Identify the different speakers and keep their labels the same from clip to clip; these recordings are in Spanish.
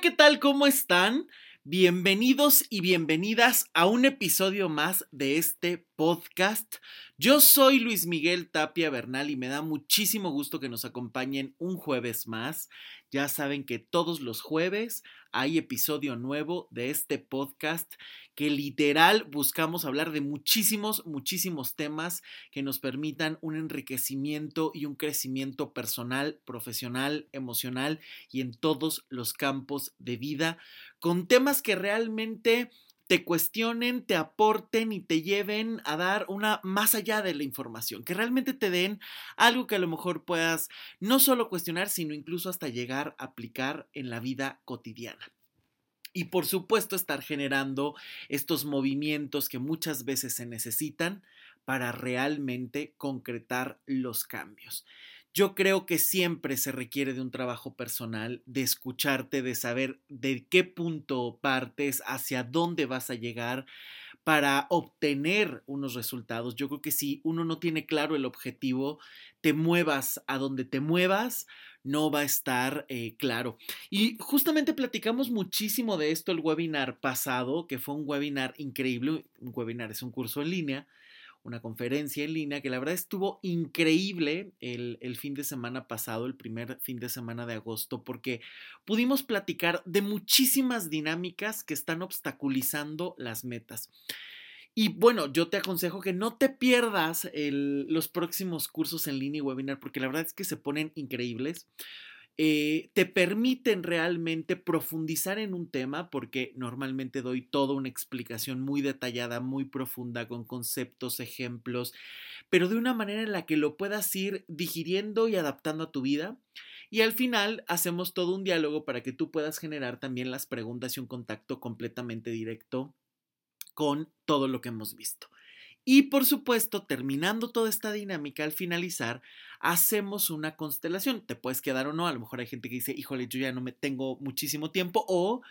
Speaker 1: ¿qué tal? ¿Cómo están? Bienvenidos y bienvenidas a un episodio más de este podcast. Yo soy Luis Miguel Tapia Bernal y me da muchísimo gusto que nos acompañen un jueves más. Ya saben que todos los jueves hay episodio nuevo de este podcast que literal buscamos hablar de muchísimos, muchísimos temas que nos permitan un enriquecimiento y un crecimiento personal, profesional, emocional y en todos los campos de vida, con temas que realmente te cuestionen, te aporten y te lleven a dar una más allá de la información, que realmente te den algo que a lo mejor puedas no solo cuestionar, sino incluso hasta llegar a aplicar en la vida cotidiana. Y por supuesto estar generando estos movimientos que muchas veces se necesitan para realmente concretar los cambios. Yo creo que siempre se requiere de un trabajo personal, de escucharte, de saber de qué punto partes, hacia dónde vas a llegar para obtener unos resultados. Yo creo que si uno no tiene claro el objetivo, te muevas a donde te muevas, no va a estar eh, claro. Y justamente platicamos muchísimo de esto el webinar pasado, que fue un webinar increíble. Un webinar es un curso en línea, una conferencia en línea, que la verdad estuvo increíble el, el fin de semana pasado, el primer fin de semana de agosto, porque pudimos platicar de muchísimas dinámicas que están obstaculizando las metas. Y bueno, yo te aconsejo que no te pierdas los próximos cursos en línea y webinar, porque la verdad es que se ponen increíbles. Eh, te permiten realmente profundizar en un tema, porque normalmente doy toda una explicación muy detallada, muy profunda, con conceptos, ejemplos, pero de una manera en la que lo puedas ir digiriendo y adaptando a tu vida. Y al final hacemos todo un diálogo para que tú puedas generar también las preguntas y un contacto completamente directo con todo lo que hemos visto. Y por supuesto, terminando toda esta dinámica, al finalizar, hacemos una constelación. Te puedes quedar o no, a lo mejor hay gente que dice, híjole, yo ya no me tengo muchísimo tiempo, o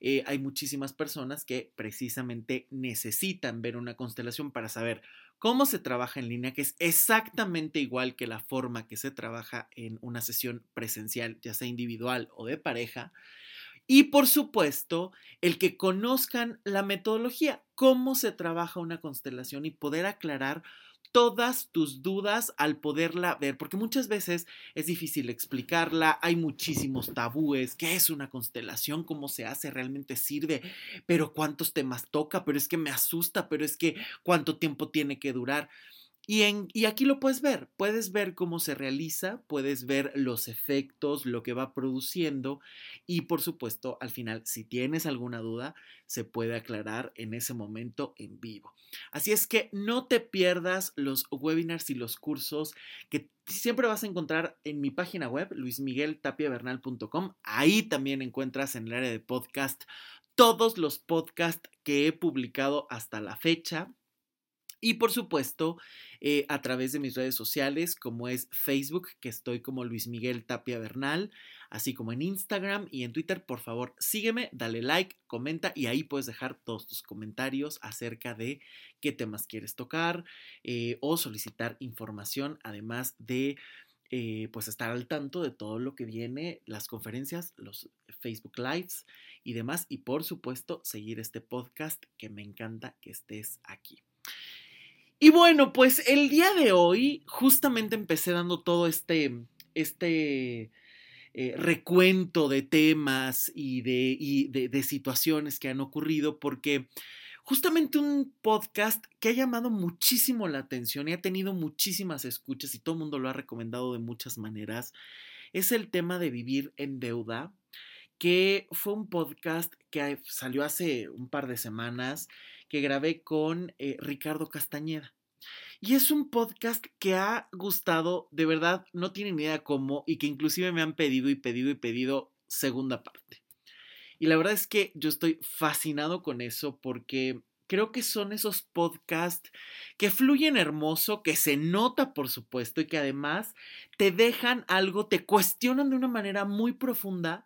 Speaker 1: eh, hay muchísimas personas que precisamente necesitan ver una constelación para saber cómo se trabaja en línea, que es exactamente igual que la forma que se trabaja en una sesión presencial, ya sea individual o de pareja. Y por supuesto, el que conozcan la metodología, cómo se trabaja una constelación y poder aclarar todas tus dudas al poderla ver, porque muchas veces es difícil explicarla, hay muchísimos tabúes, qué es una constelación, cómo se hace, realmente sirve, pero cuántos temas toca, pero es que me asusta, pero es que cuánto tiempo tiene que durar. Y, aquí lo puedes ver, puedes ver cómo se realiza, puedes ver los efectos, lo que va produciendo y por supuesto al final si tienes alguna duda se puede aclarar en ese momento en vivo. Así es que no te pierdas los webinars y los cursos que siempre vas a encontrar en mi página web luismigueltapiavernal.com. Ahí también encuentras en el área de podcast todos los podcasts que he publicado hasta la fecha. Y por supuesto, eh, a través de mis redes sociales, como es Facebook, que estoy como Luis Miguel Tapia Bernal, así como en Instagram y en Twitter, por favor, sígueme, dale like, comenta y ahí puedes dejar todos tus comentarios acerca de qué temas quieres tocar eh, o solicitar información, además de eh, pues estar al tanto de todo lo que viene, las conferencias, los Facebook Lives y demás. Y por supuesto, seguir este podcast que me encanta que estés aquí. Y bueno, pues el día de hoy justamente empecé dando todo este, este eh, recuento de temas y, de, de situaciones que han ocurrido porque justamente un podcast que ha llamado muchísimo la atención y ha tenido muchísimas escuchas y todo el mundo lo ha recomendado de muchas maneras es el tema de vivir en deuda que fue un podcast que salió hace un par de semanas que grabé con eh, Ricardo Castañeda. Y es un podcast que ha gustado, de verdad, no tienen idea cómo, y que inclusive me han pedido y pedido y pedido segunda parte. Y la verdad es que yo estoy fascinado con eso porque creo que son esos podcasts que fluyen hermoso, que se nota por supuesto y que además te dejan algo, te cuestionan de una manera muy profunda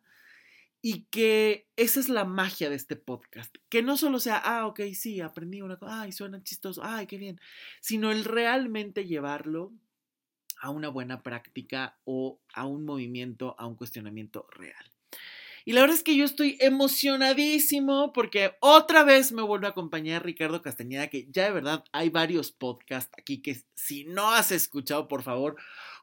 Speaker 1: y que esa es la magia de este podcast. Que no solo sea, ah, ok, sí, aprendí una cosa, ay, suena chistoso, ay, qué bien. Sino el realmente llevarlo a una buena práctica o a un movimiento, a un cuestionamiento real. Y la verdad es que yo estoy emocionadísimo porque otra vez me vuelve a acompañar Ricardo Castañeda, que ya de verdad hay varios podcasts aquí que si no has escuchado, por favor,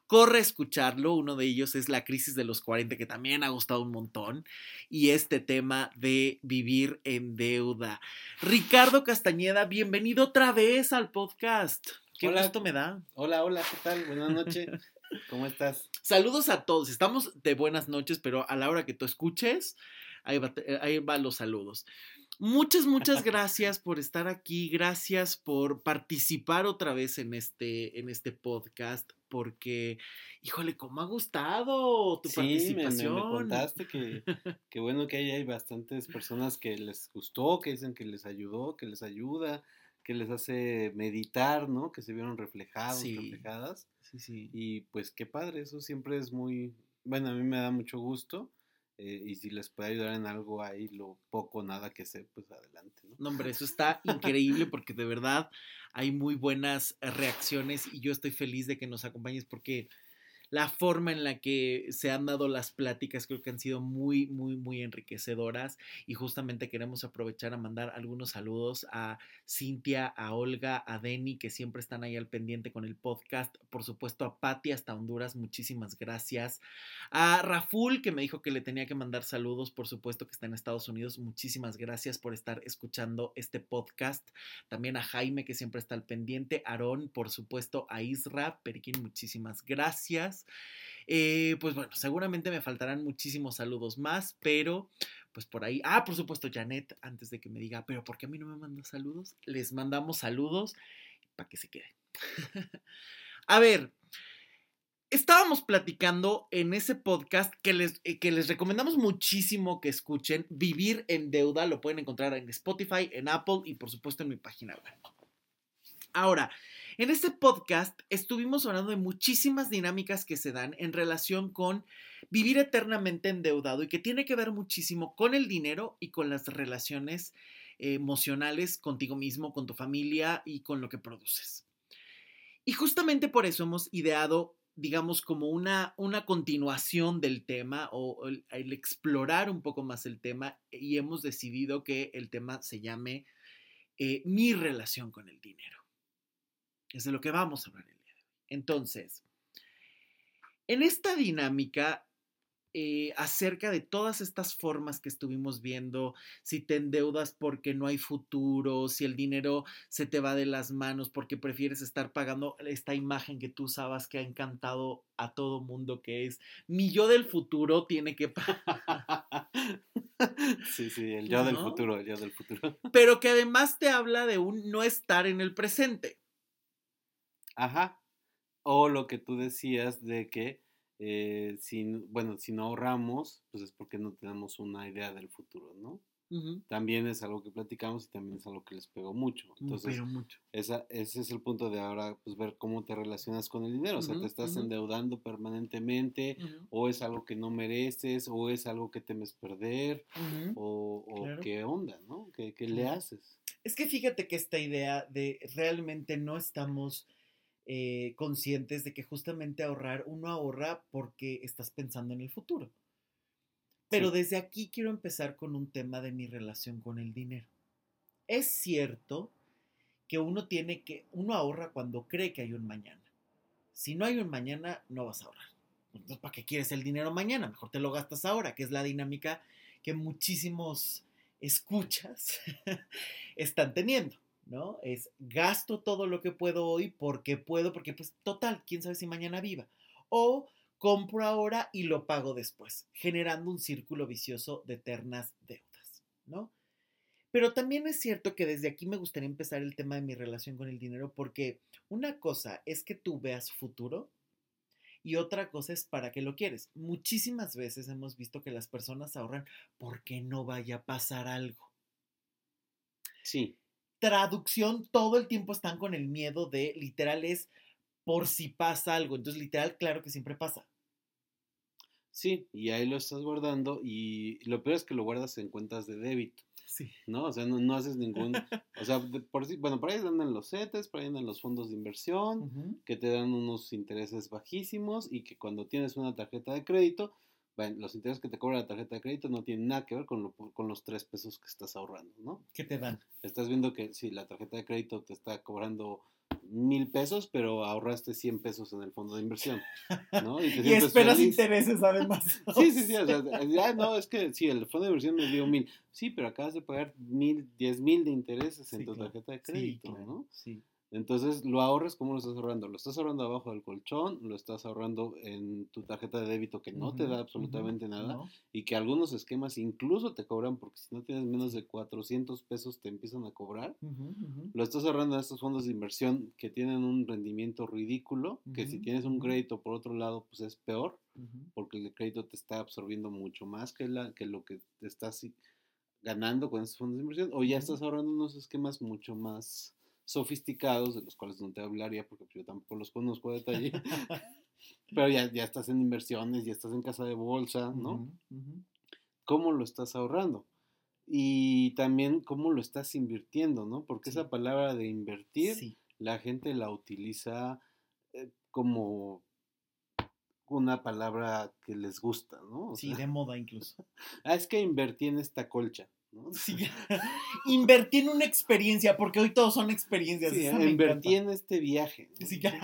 Speaker 1: corre a escucharlo. Uno de ellos es La crisis de los 40, que también ha gustado un montón. Y este tema de vivir en deuda. Ricardo Castañeda, bienvenido otra vez al podcast. Qué
Speaker 2: Hola.
Speaker 1: gusto me da.
Speaker 2: Hola, hola, ¿qué tal? Buenas noches. ¿Cómo estás?
Speaker 1: Saludos a todos. Estamos de buenas noches, pero a la hora que tú escuches, ahí va, ahí va los saludos. Muchas, muchas gracias por estar aquí. Gracias por participar otra vez en este, en este podcast. Porque, híjole, cómo ha gustado tu
Speaker 2: Sí, me, me-
Speaker 1: participación.
Speaker 2: me contaste que, que bueno que ahí hay bastantes personas que les gustó, que dicen que les ayudó, que les ayuda, que les hace meditar, ¿no? Que se vieron reflejados,
Speaker 1: Sí.
Speaker 2: reflejadas.
Speaker 1: Sí, sí.
Speaker 2: Y pues qué padre, eso siempre es muy, bueno, a mí me da mucho gusto. Eh, y si les puede ayudar en algo ahí, lo poco o nada que sé, pues adelante, ¿no?
Speaker 1: No, hombre, eso está increíble porque de verdad hay muy buenas eh, reacciones y yo estoy feliz de que nos acompañes porque la forma en la que se han dado las pláticas creo que han sido muy, muy, muy enriquecedoras y justamente queremos aprovechar a mandar algunos saludos a Cintia, a Olga, a Denny, que siempre están ahí al pendiente con el podcast, por supuesto a Patti hasta Honduras, muchísimas gracias, a Raful, que me dijo que le tenía que mandar saludos, por supuesto que está en Estados Unidos, muchísimas gracias por estar escuchando este podcast, también a Jaime, que siempre está al pendiente, Aarón, por supuesto, a Isra, Periquín, muchísimas gracias. Eh, pues bueno, seguramente me faltarán muchísimos saludos más, pero pues por ahí. Ah, por supuesto, Janet, antes de que me diga, pero ¿por qué a mí no me mandas saludos? Les mandamos saludos para que se queden. a ver, estábamos platicando en ese podcast que les, eh, que les recomendamos muchísimo que escuchen. Vivir en deuda, lo pueden encontrar en Spotify, en Apple y por supuesto en mi página web. Ahora, en este podcast estuvimos hablando de muchísimas dinámicas que se dan en relación con vivir eternamente endeudado y que tiene que ver muchísimo con el dinero y con las relaciones eh, emocionales contigo mismo, con tu familia y con lo que produces. Y justamente por eso hemos ideado, digamos, como una, una continuación del tema o el, explorar un poco más el tema y hemos decidido que el tema se llame eh, mi relación con el dinero. Es de lo que vamos a hablar el día de hoy. Entonces, en esta dinámica eh, acerca de todas estas formas que estuvimos viendo, si te endeudas porque no hay futuro, si el dinero se te va de las manos porque prefieres estar pagando esta imagen que tú usabas que ha encantado a todo mundo, que es mi yo del futuro tiene que pagar.
Speaker 2: sí, sí, el yo del futuro, el yo del futuro.
Speaker 1: pero que además te habla de un no estar en el presente.
Speaker 2: Ajá. O lo que tú decías de que eh, si, bueno, si no ahorramos, pues es porque no tenemos una idea del futuro, ¿no? También es algo que platicamos y también es algo que les pegó mucho. Entonces,
Speaker 1: pero mucho.
Speaker 2: esa, ese es el punto de ahora, pues ver cómo te relacionas con el dinero. O sea, te estás endeudando permanentemente, o es algo que no mereces, o es algo que temes perder, o, o
Speaker 1: Claro.
Speaker 2: qué onda, ¿no? ¿Qué, qué le haces?
Speaker 1: Es que fíjate que esta idea de realmente no estamos eh, conscientes de que justamente ahorrar, uno ahorra porque estás pensando en el futuro. Pero
Speaker 2: Sí.
Speaker 1: desde aquí quiero empezar con un tema de mi relación con el dinero. Es cierto que uno tiene que, uno ahorra cuando cree que hay un mañana. Si no hay un mañana, no vas a ahorrar. Entonces, ¿para qué quieres el dinero mañana? Mejor te lo gastas ahora, que es la dinámica que muchísimos escuchas están teniendo, ¿no? Es gasto todo lo que puedo hoy porque puedo, porque pues total, quién sabe si mañana viva. O compro ahora y lo pago después, generando un círculo vicioso de eternas deudas, ¿no? Pero también es cierto que desde aquí me gustaría empezar el tema de mi relación con el dinero porque una cosa es que tú veas futuro y otra cosa es para qué lo quieres. Muchísimas veces hemos visto que las personas ahorran porque no vaya a pasar algo.
Speaker 2: Sí,
Speaker 1: Traducción, todo el tiempo están con el miedo de, literal, es por si pasa algo. Entonces, literal, claro que siempre pasa.
Speaker 2: sí, y ahí lo estás guardando y lo peor es que lo guardas en cuentas de débito,
Speaker 1: Sí.
Speaker 2: ¿no? O sea, no, no haces ningún, o sea, por bueno, por ahí andan los CETES, por ahí andan los fondos de inversión, que te dan unos intereses bajísimos y que cuando tienes una tarjeta de crédito, bueno, los intereses que te cobra la tarjeta de crédito no tienen nada que ver con, lo- con los tres pesos que estás ahorrando, ¿no?
Speaker 1: ¿Qué te dan?
Speaker 2: Estás viendo que si la tarjeta de crédito te está cobrando mil pesos, pero ahorraste 100 pesos en el fondo de inversión, ¿no? te
Speaker 1: Y esperas
Speaker 2: feliz.
Speaker 1: intereses además.
Speaker 2: Sí, sí, sí, o sea, no, es que sí, el fondo de inversión me dio mil. Sí, pero acabas de pagar mil, diez mil de intereses en
Speaker 1: Sí,
Speaker 2: tu
Speaker 1: claro.
Speaker 2: tarjeta de
Speaker 1: Sí,
Speaker 2: crédito,
Speaker 1: claro,
Speaker 2: ¿no?
Speaker 1: Sí.
Speaker 2: Entonces, lo ahorras, ¿cómo lo estás ahorrando? Lo estás ahorrando abajo del colchón, lo estás ahorrando en tu tarjeta de débito que no te da absolutamente nada
Speaker 1: no.
Speaker 2: y que algunos esquemas incluso te cobran porque si no tienes menos de 400 pesos te empiezan a cobrar. Lo estás ahorrando en estos fondos de inversión que tienen un rendimiento ridículo, que si tienes un crédito por otro lado, pues es peor porque el crédito te está absorbiendo mucho más que, la, que lo que te estás ganando con estos fondos de inversión, o ya estás ahorrando unos esquemas mucho más sofisticados, de los cuales no te hablaría porque pues, yo tampoco los conozco a detalle, pero ya, ya estás en inversiones, ya estás en casa de bolsa, ¿no? ¿Cómo lo estás ahorrando? Y también cómo lo estás invirtiendo, ¿no? Porque
Speaker 1: Sí.
Speaker 2: esa palabra de invertir,
Speaker 1: Sí.
Speaker 2: la gente la utiliza eh, como una palabra que les gusta, ¿no? O
Speaker 1: Sí,
Speaker 2: sea,
Speaker 1: de moda incluso.
Speaker 2: Ah, es que invertí en esta colcha, ¿no?
Speaker 1: Sí. Invertí en una experiencia, porque hoy todos son experiencias.
Speaker 2: Sí, invertí en este viaje. ¿no?
Speaker 1: Sí,
Speaker 2: diablos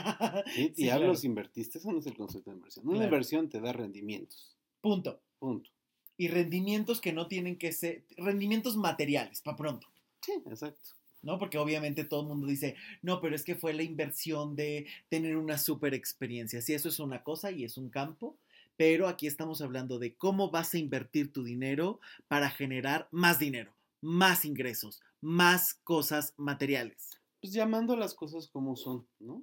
Speaker 1: claro.
Speaker 2: invertiste, eso no es el concepto de inversión. Una
Speaker 1: Claro.
Speaker 2: inversión te da rendimientos,
Speaker 1: Punto.
Speaker 2: punto.
Speaker 1: Y rendimientos que no tienen que ser, rendimientos materiales, para pronto.
Speaker 2: Sí, exacto.
Speaker 1: ¿no? Porque obviamente todo el mundo dice, no, pero es que fue la inversión de tener una super experiencia. Sí, eso es una cosa y es un campo, pero aquí estamos hablando de cómo vas a invertir tu dinero para generar más dinero, más ingresos, más cosas materiales.
Speaker 2: Pues llamando las cosas como son, ¿no?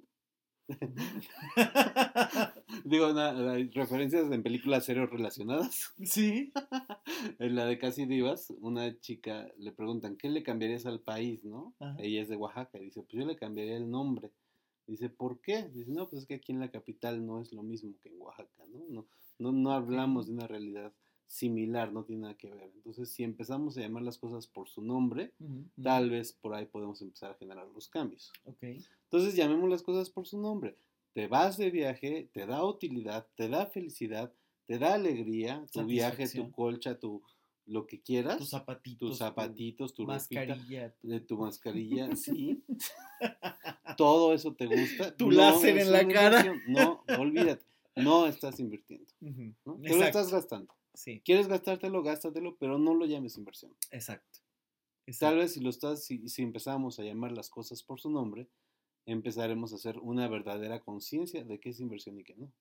Speaker 2: Digo, na- hay referencias en películas serio relacionadas.
Speaker 1: sí.
Speaker 2: En la de Casi Divas, una chica le preguntan, ¿qué le cambiarías al país, no?
Speaker 1: Ajá.
Speaker 2: Ella es de Oaxaca, y dice, pues yo le cambiaría el nombre. Dice, ¿por qué? Dice, no, pues es que aquí en la capital no es lo mismo que en Oaxaca, ¿no? No, no, no hablamos de una realidad similar, no tiene nada que ver. Entonces, si empezamos a llamar las cosas por su nombre, tal vez por ahí podemos empezar a generar los cambios.
Speaker 1: Ok.
Speaker 2: Entonces, llamemos las cosas por su nombre. Te vas de viaje, te da utilidad, te da felicidad, te da alegría, tu viaje, tu colcha, tu lo que quieras,
Speaker 1: Tus zapatitos.
Speaker 2: tus
Speaker 1: tu
Speaker 2: zapatitos, tu
Speaker 1: mascarilla.
Speaker 2: de tu mascarilla, sí. Todo eso te gusta.
Speaker 1: Tu láser en la cara.
Speaker 2: No, olvídate. No estás invirtiendo. ¿no? Te lo estás gastando.
Speaker 1: Sí,
Speaker 2: Quieres gastártelo, gástatelo, pero no lo llames inversión.
Speaker 1: exacto.
Speaker 2: Tal
Speaker 1: exacto.
Speaker 2: vez si lo estás, si, si empezamos a llamar las cosas por su nombre, empezaremos a hacer una verdadera conciencia de qué es inversión y qué no.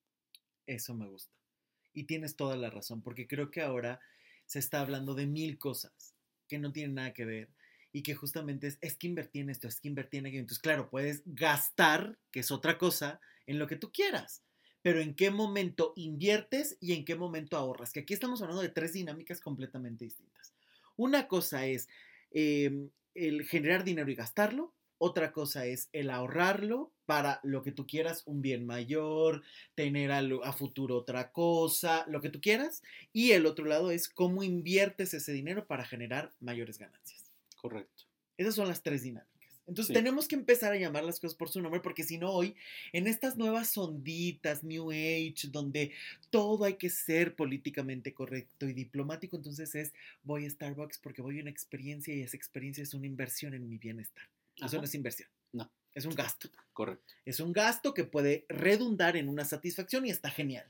Speaker 1: Eso me gusta. Y tienes toda la razón, porque creo que ahora se está hablando de mil cosas que no tienen nada que ver y que justamente es, es que invertí en esto, es que invertí en aquello. Entonces, claro, puedes gastar, que es otra cosa, en lo que tú quieras, pero en qué momento inviertes y en qué momento ahorras. Que aquí estamos hablando de tres dinámicas completamente distintas. Una cosa es eh, el generar dinero y gastarlo. Otra cosa es el ahorrarlo para lo que tú quieras, un bien mayor, tener a, a futuro otra cosa, lo que tú quieras. Y el otro lado es cómo inviertes ese dinero para generar mayores ganancias.
Speaker 2: Correcto.
Speaker 1: Esas son las tres dinámicas. Entonces
Speaker 2: Sí.
Speaker 1: tenemos que empezar a llamar las cosas por su nombre porque si no hoy, en estas nuevas onditas, New Age, donde todo hay que ser políticamente correcto y diplomático, entonces es voy a Starbucks porque voy a una experiencia y esa experiencia es una inversión en mi bienestar. Eso no es inversión.
Speaker 2: No.
Speaker 1: Es un gasto.
Speaker 2: Correcto.
Speaker 1: Es un gasto que puede redundar en una satisfacción y está genial.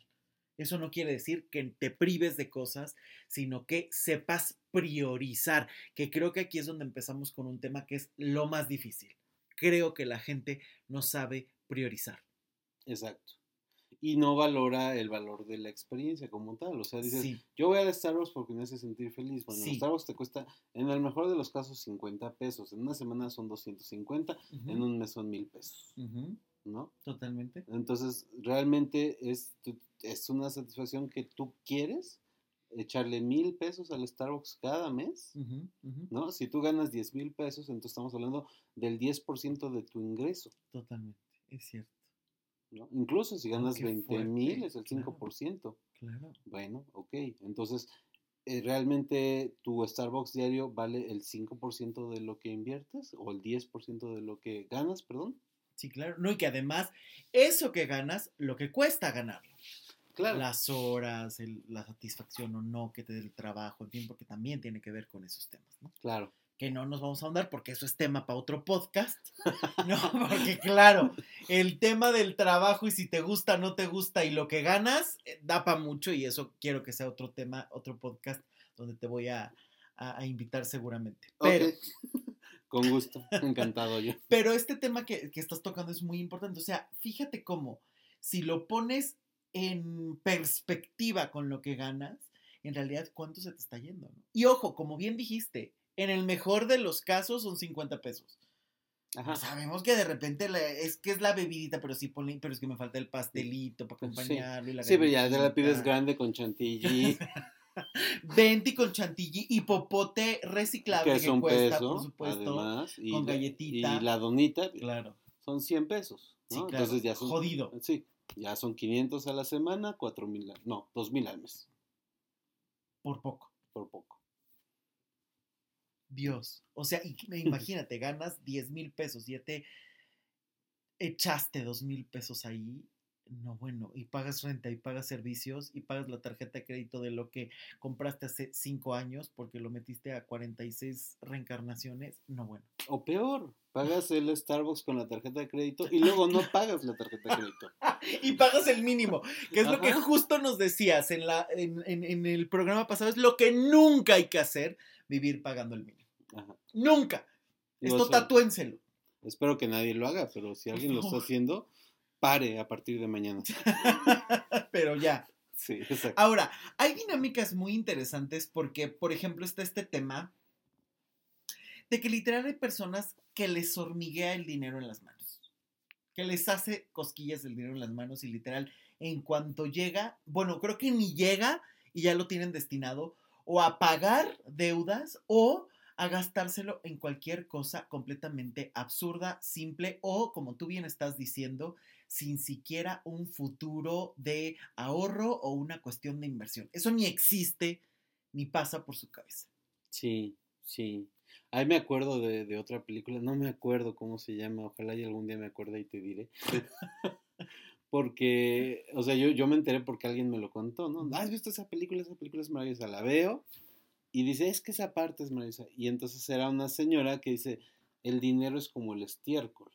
Speaker 1: Eso no quiere decir que te prives de cosas, sino que sepas priorizar, que creo que aquí es donde empezamos con un tema que es lo más difícil. Creo que la gente no sabe priorizar.
Speaker 2: Exacto. Y no valora el valor de la experiencia como tal. O sea, dices,
Speaker 1: Sí,
Speaker 2: yo voy al Starbucks porque me hace sentir feliz. Bueno,
Speaker 1: Sí.
Speaker 2: Starbucks te cuesta, en el mejor de los casos, 50 pesos. En una semana son 250,
Speaker 1: ujú,
Speaker 2: en un mes son 1000 pesos.
Speaker 1: ujú,
Speaker 2: ¿No?
Speaker 1: totalmente.
Speaker 2: Entonces, realmente es, es una satisfacción que tú quieres echarle mil pesos al Starbucks cada mes, ¿no? Si tú ganas 10 mil pesos, entonces estamos hablando del 10% de tu ingreso,
Speaker 1: Totalmente, es cierto.
Speaker 2: ¿no? Incluso si
Speaker 1: Oh,
Speaker 2: ganas 20 mil es el
Speaker 1: claro.
Speaker 2: 5%.
Speaker 1: Claro.
Speaker 2: Bueno, ok. Entonces, eh, ¿realmente tu Starbucks diario vale el 5% de lo que inviertes o el 10% de lo que ganas, perdón?
Speaker 1: Sí, claro. No, y que además, eso que ganas, lo que cuesta ganarlo.
Speaker 2: Claro.
Speaker 1: las horas, el- la satisfacción o no que te dé el trabajo, en fin, porque también tiene que ver con esos temas, ¿no?
Speaker 2: Claro.
Speaker 1: Que no nos vamos a ahondar porque eso es tema para otro podcast. No, porque claro, el tema del trabajo y si te gusta, no te gusta y lo que ganas, eh, da para mucho y eso quiero que sea otro tema, otro podcast donde te voy a, a- a invitar seguramente. Pero.
Speaker 2: Con gusto. Encantado yo.
Speaker 1: pero este tema que, que estás tocando es muy importante. O sea, fíjate cómo, si lo pones en perspectiva con lo que ganas, en realidad cuánto se te está yendo. ¿no? Y ojo, como bien dijiste, en el mejor de los casos son 50 pesos.
Speaker 2: Ajá.
Speaker 1: Sabemos que de repente la- es que es la bebidita, pero sí ponle, pero es que me falta el pastelito para
Speaker 2: Sí.
Speaker 1: acompañarlo y la
Speaker 2: Sí, pero ya te la pides grande con chantilly,
Speaker 1: Venti con chantilly y popote reciclable
Speaker 2: que es un
Speaker 1: cuesta,
Speaker 2: peso,
Speaker 1: por supuesto.
Speaker 2: además. Y
Speaker 1: con
Speaker 2: la-
Speaker 1: galletita.
Speaker 2: Y la donita
Speaker 1: Claro.
Speaker 2: son 100 pesos.
Speaker 1: Sí,
Speaker 2: ¿no?
Speaker 1: claro.
Speaker 2: Entonces ya son.
Speaker 1: Jodido.
Speaker 2: Sí, ya son 500 a la semana, 4 mil, no, 2 mil al mes,
Speaker 1: Por poco.
Speaker 2: por poco.
Speaker 1: Dios. O sea, y imagínate, ganas 10 mil pesos, ya te echaste 2 mil pesos ahí. No, bueno, y pagas renta y pagas servicios y pagas la tarjeta de crédito de lo que compraste hace 5 años porque lo metiste a 46 reencarnaciones. No, bueno.
Speaker 2: O peor, pagas el Starbucks con la tarjeta de crédito y luego no pagas la tarjeta de crédito.
Speaker 1: Y pagas el mínimo, que es lo que justo nos decías en, la, en, en- en el programa pasado, es lo que nunca hay que hacer, vivir pagando el mínimo.
Speaker 2: Ajá.
Speaker 1: Nunca.
Speaker 2: Digo,
Speaker 1: Esto
Speaker 2: eso-
Speaker 1: tatúenselo.
Speaker 2: Espero que nadie lo haga, pero si alguien lo está haciendo, pare a partir de mañana.
Speaker 1: Pero ya.
Speaker 2: Sí, exacto.
Speaker 1: Ahora, hay dinámicas muy interesantes porque, por ejemplo, está este tema de que literal hay personas que les hormiguea el dinero en las manos. Que les hace cosquillas el dinero en las manos y literal, en cuanto llega, bueno, creo que ni llega y ya lo tienen destinado o a pagar deudas o a gastárselo en cualquier cosa completamente absurda, simple o, como tú bien estás diciendo, sin siquiera un futuro de ahorro o una cuestión de inversión. Eso ni existe ni pasa por su cabeza.
Speaker 2: Sí, sí. Ahí me acuerdo de, de otra película, no me acuerdo cómo se llama, ojalá y algún día me acuerde y te diré. porque, o sea, yo, yo me enteré porque alguien me lo contó, ¿no? ¿Has visto esa película? Esa película es maravillosa, la veo y dice, es que esa parte es maravillosa. Y entonces era una señora que dice, el dinero es como el estiércol.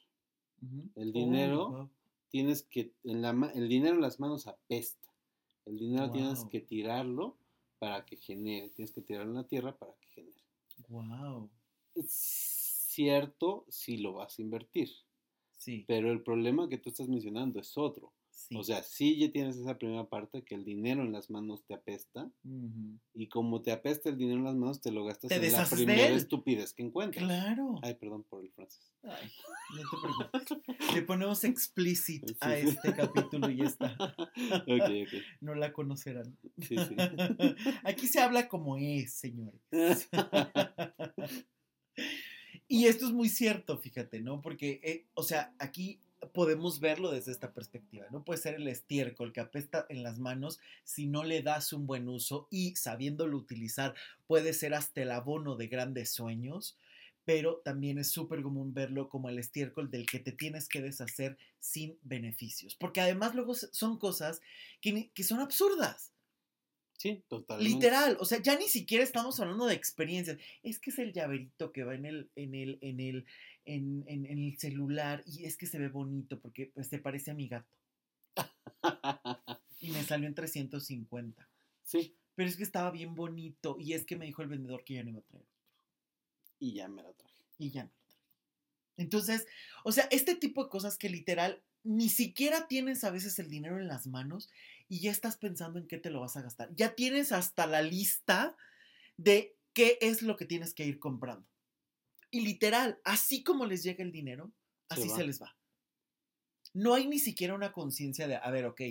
Speaker 2: El dinero-
Speaker 1: Oh.
Speaker 2: Tienes que, en la, el dinero en las manos apesta. El dinero tienes que tirarlo para que genere, tienes que tirarlo en la tierra para que genere.
Speaker 1: Wow.
Speaker 2: cierto si lo vas a invertir,
Speaker 1: Sí.
Speaker 2: pero el problema que tú estás mencionando es otro.
Speaker 1: Sí.
Speaker 2: O sea, sí ya tienes esa primera parte que el dinero en las manos te apesta y como te apesta el dinero en las manos te lo gastas
Speaker 1: Te
Speaker 2: en la primera estupidez que encuentras.
Speaker 1: Claro.
Speaker 2: Ay, perdón por el francés.
Speaker 1: Ay, no te preocupes. Le ponemos explicit
Speaker 2: Sí,
Speaker 1: a este capítulo y ya está.
Speaker 2: ok, ok.
Speaker 1: No la conocerán.
Speaker 2: Sí, sí.
Speaker 1: Aquí se habla como es, señores. Y esto es muy cierto, fíjate, ¿no? Porque, eh, o sea, aquí podemos verlo desde esta perspectiva, ¿no? Puede ser el estiércol que apesta en las manos si no le das un buen uso y sabiéndolo utilizar puede ser hasta el abono de grandes sueños, pero también es súper común verlo como el estiércol del que te tienes que deshacer sin beneficios, porque además luego son cosas que, que son absurdas.
Speaker 2: Sí, totalmente.
Speaker 1: Literal, o sea, ya ni siquiera estamos hablando de experiencias. Es que es el llaverito que va en el, en el, en el, en, en- en el celular y es que se ve bonito porque pues, se parece a mi gato. Y me salió en 350.
Speaker 2: sí,
Speaker 1: Pero es que estaba bien bonito y es que me dijo el vendedor que ya no iba a traer.
Speaker 2: y ya me lo traje.
Speaker 1: Y ya no lo trae. Entonces, o sea, este tipo de cosas que literal ni siquiera tienes a veces el dinero en las manos y ya estás pensando en qué te lo vas a gastar. Ya tienes hasta la lista de qué es lo que tienes que ir comprando. Y literal, así como les llega el dinero, así se les va. No hay ni siquiera una conciencia de, a ver, ok,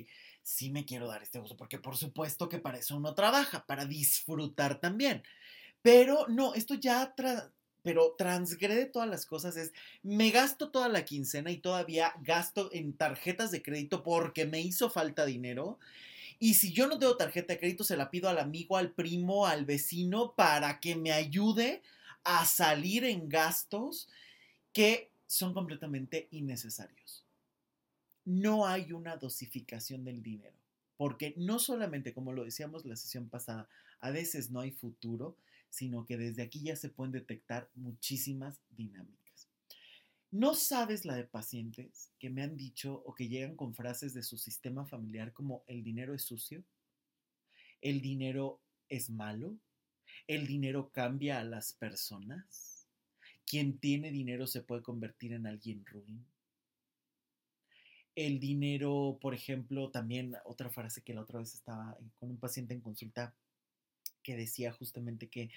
Speaker 1: sí me quiero dar este gusto, porque por supuesto que para eso uno trabaja, para disfrutar también. Pero no, esto ya, tra- pero transgrede todas las cosas, es, me gasto toda la quincena y todavía gasto en tarjetas de crédito porque me hizo falta dinero. Y si yo no tengo tarjeta de crédito, se la pido al amigo, al primo, al vecino para que me ayude a salir en gastos que son completamente innecesarios. No hay una dosificación del dinero. Porque no solamente, como lo decíamos la sesión pasada, a veces no hay futuro, sino que desde aquí ya se pueden detectar muchísimas dinámicas. No sabes la de pacientes que me han dicho o que llegan con frases de su sistema familiar como el dinero es sucio, el dinero es malo, el dinero cambia a las personas, quien tiene dinero se puede convertir en alguien ruin. El dinero, por ejemplo, también otra frase que la otra vez estaba con un paciente en consulta que decía justamente que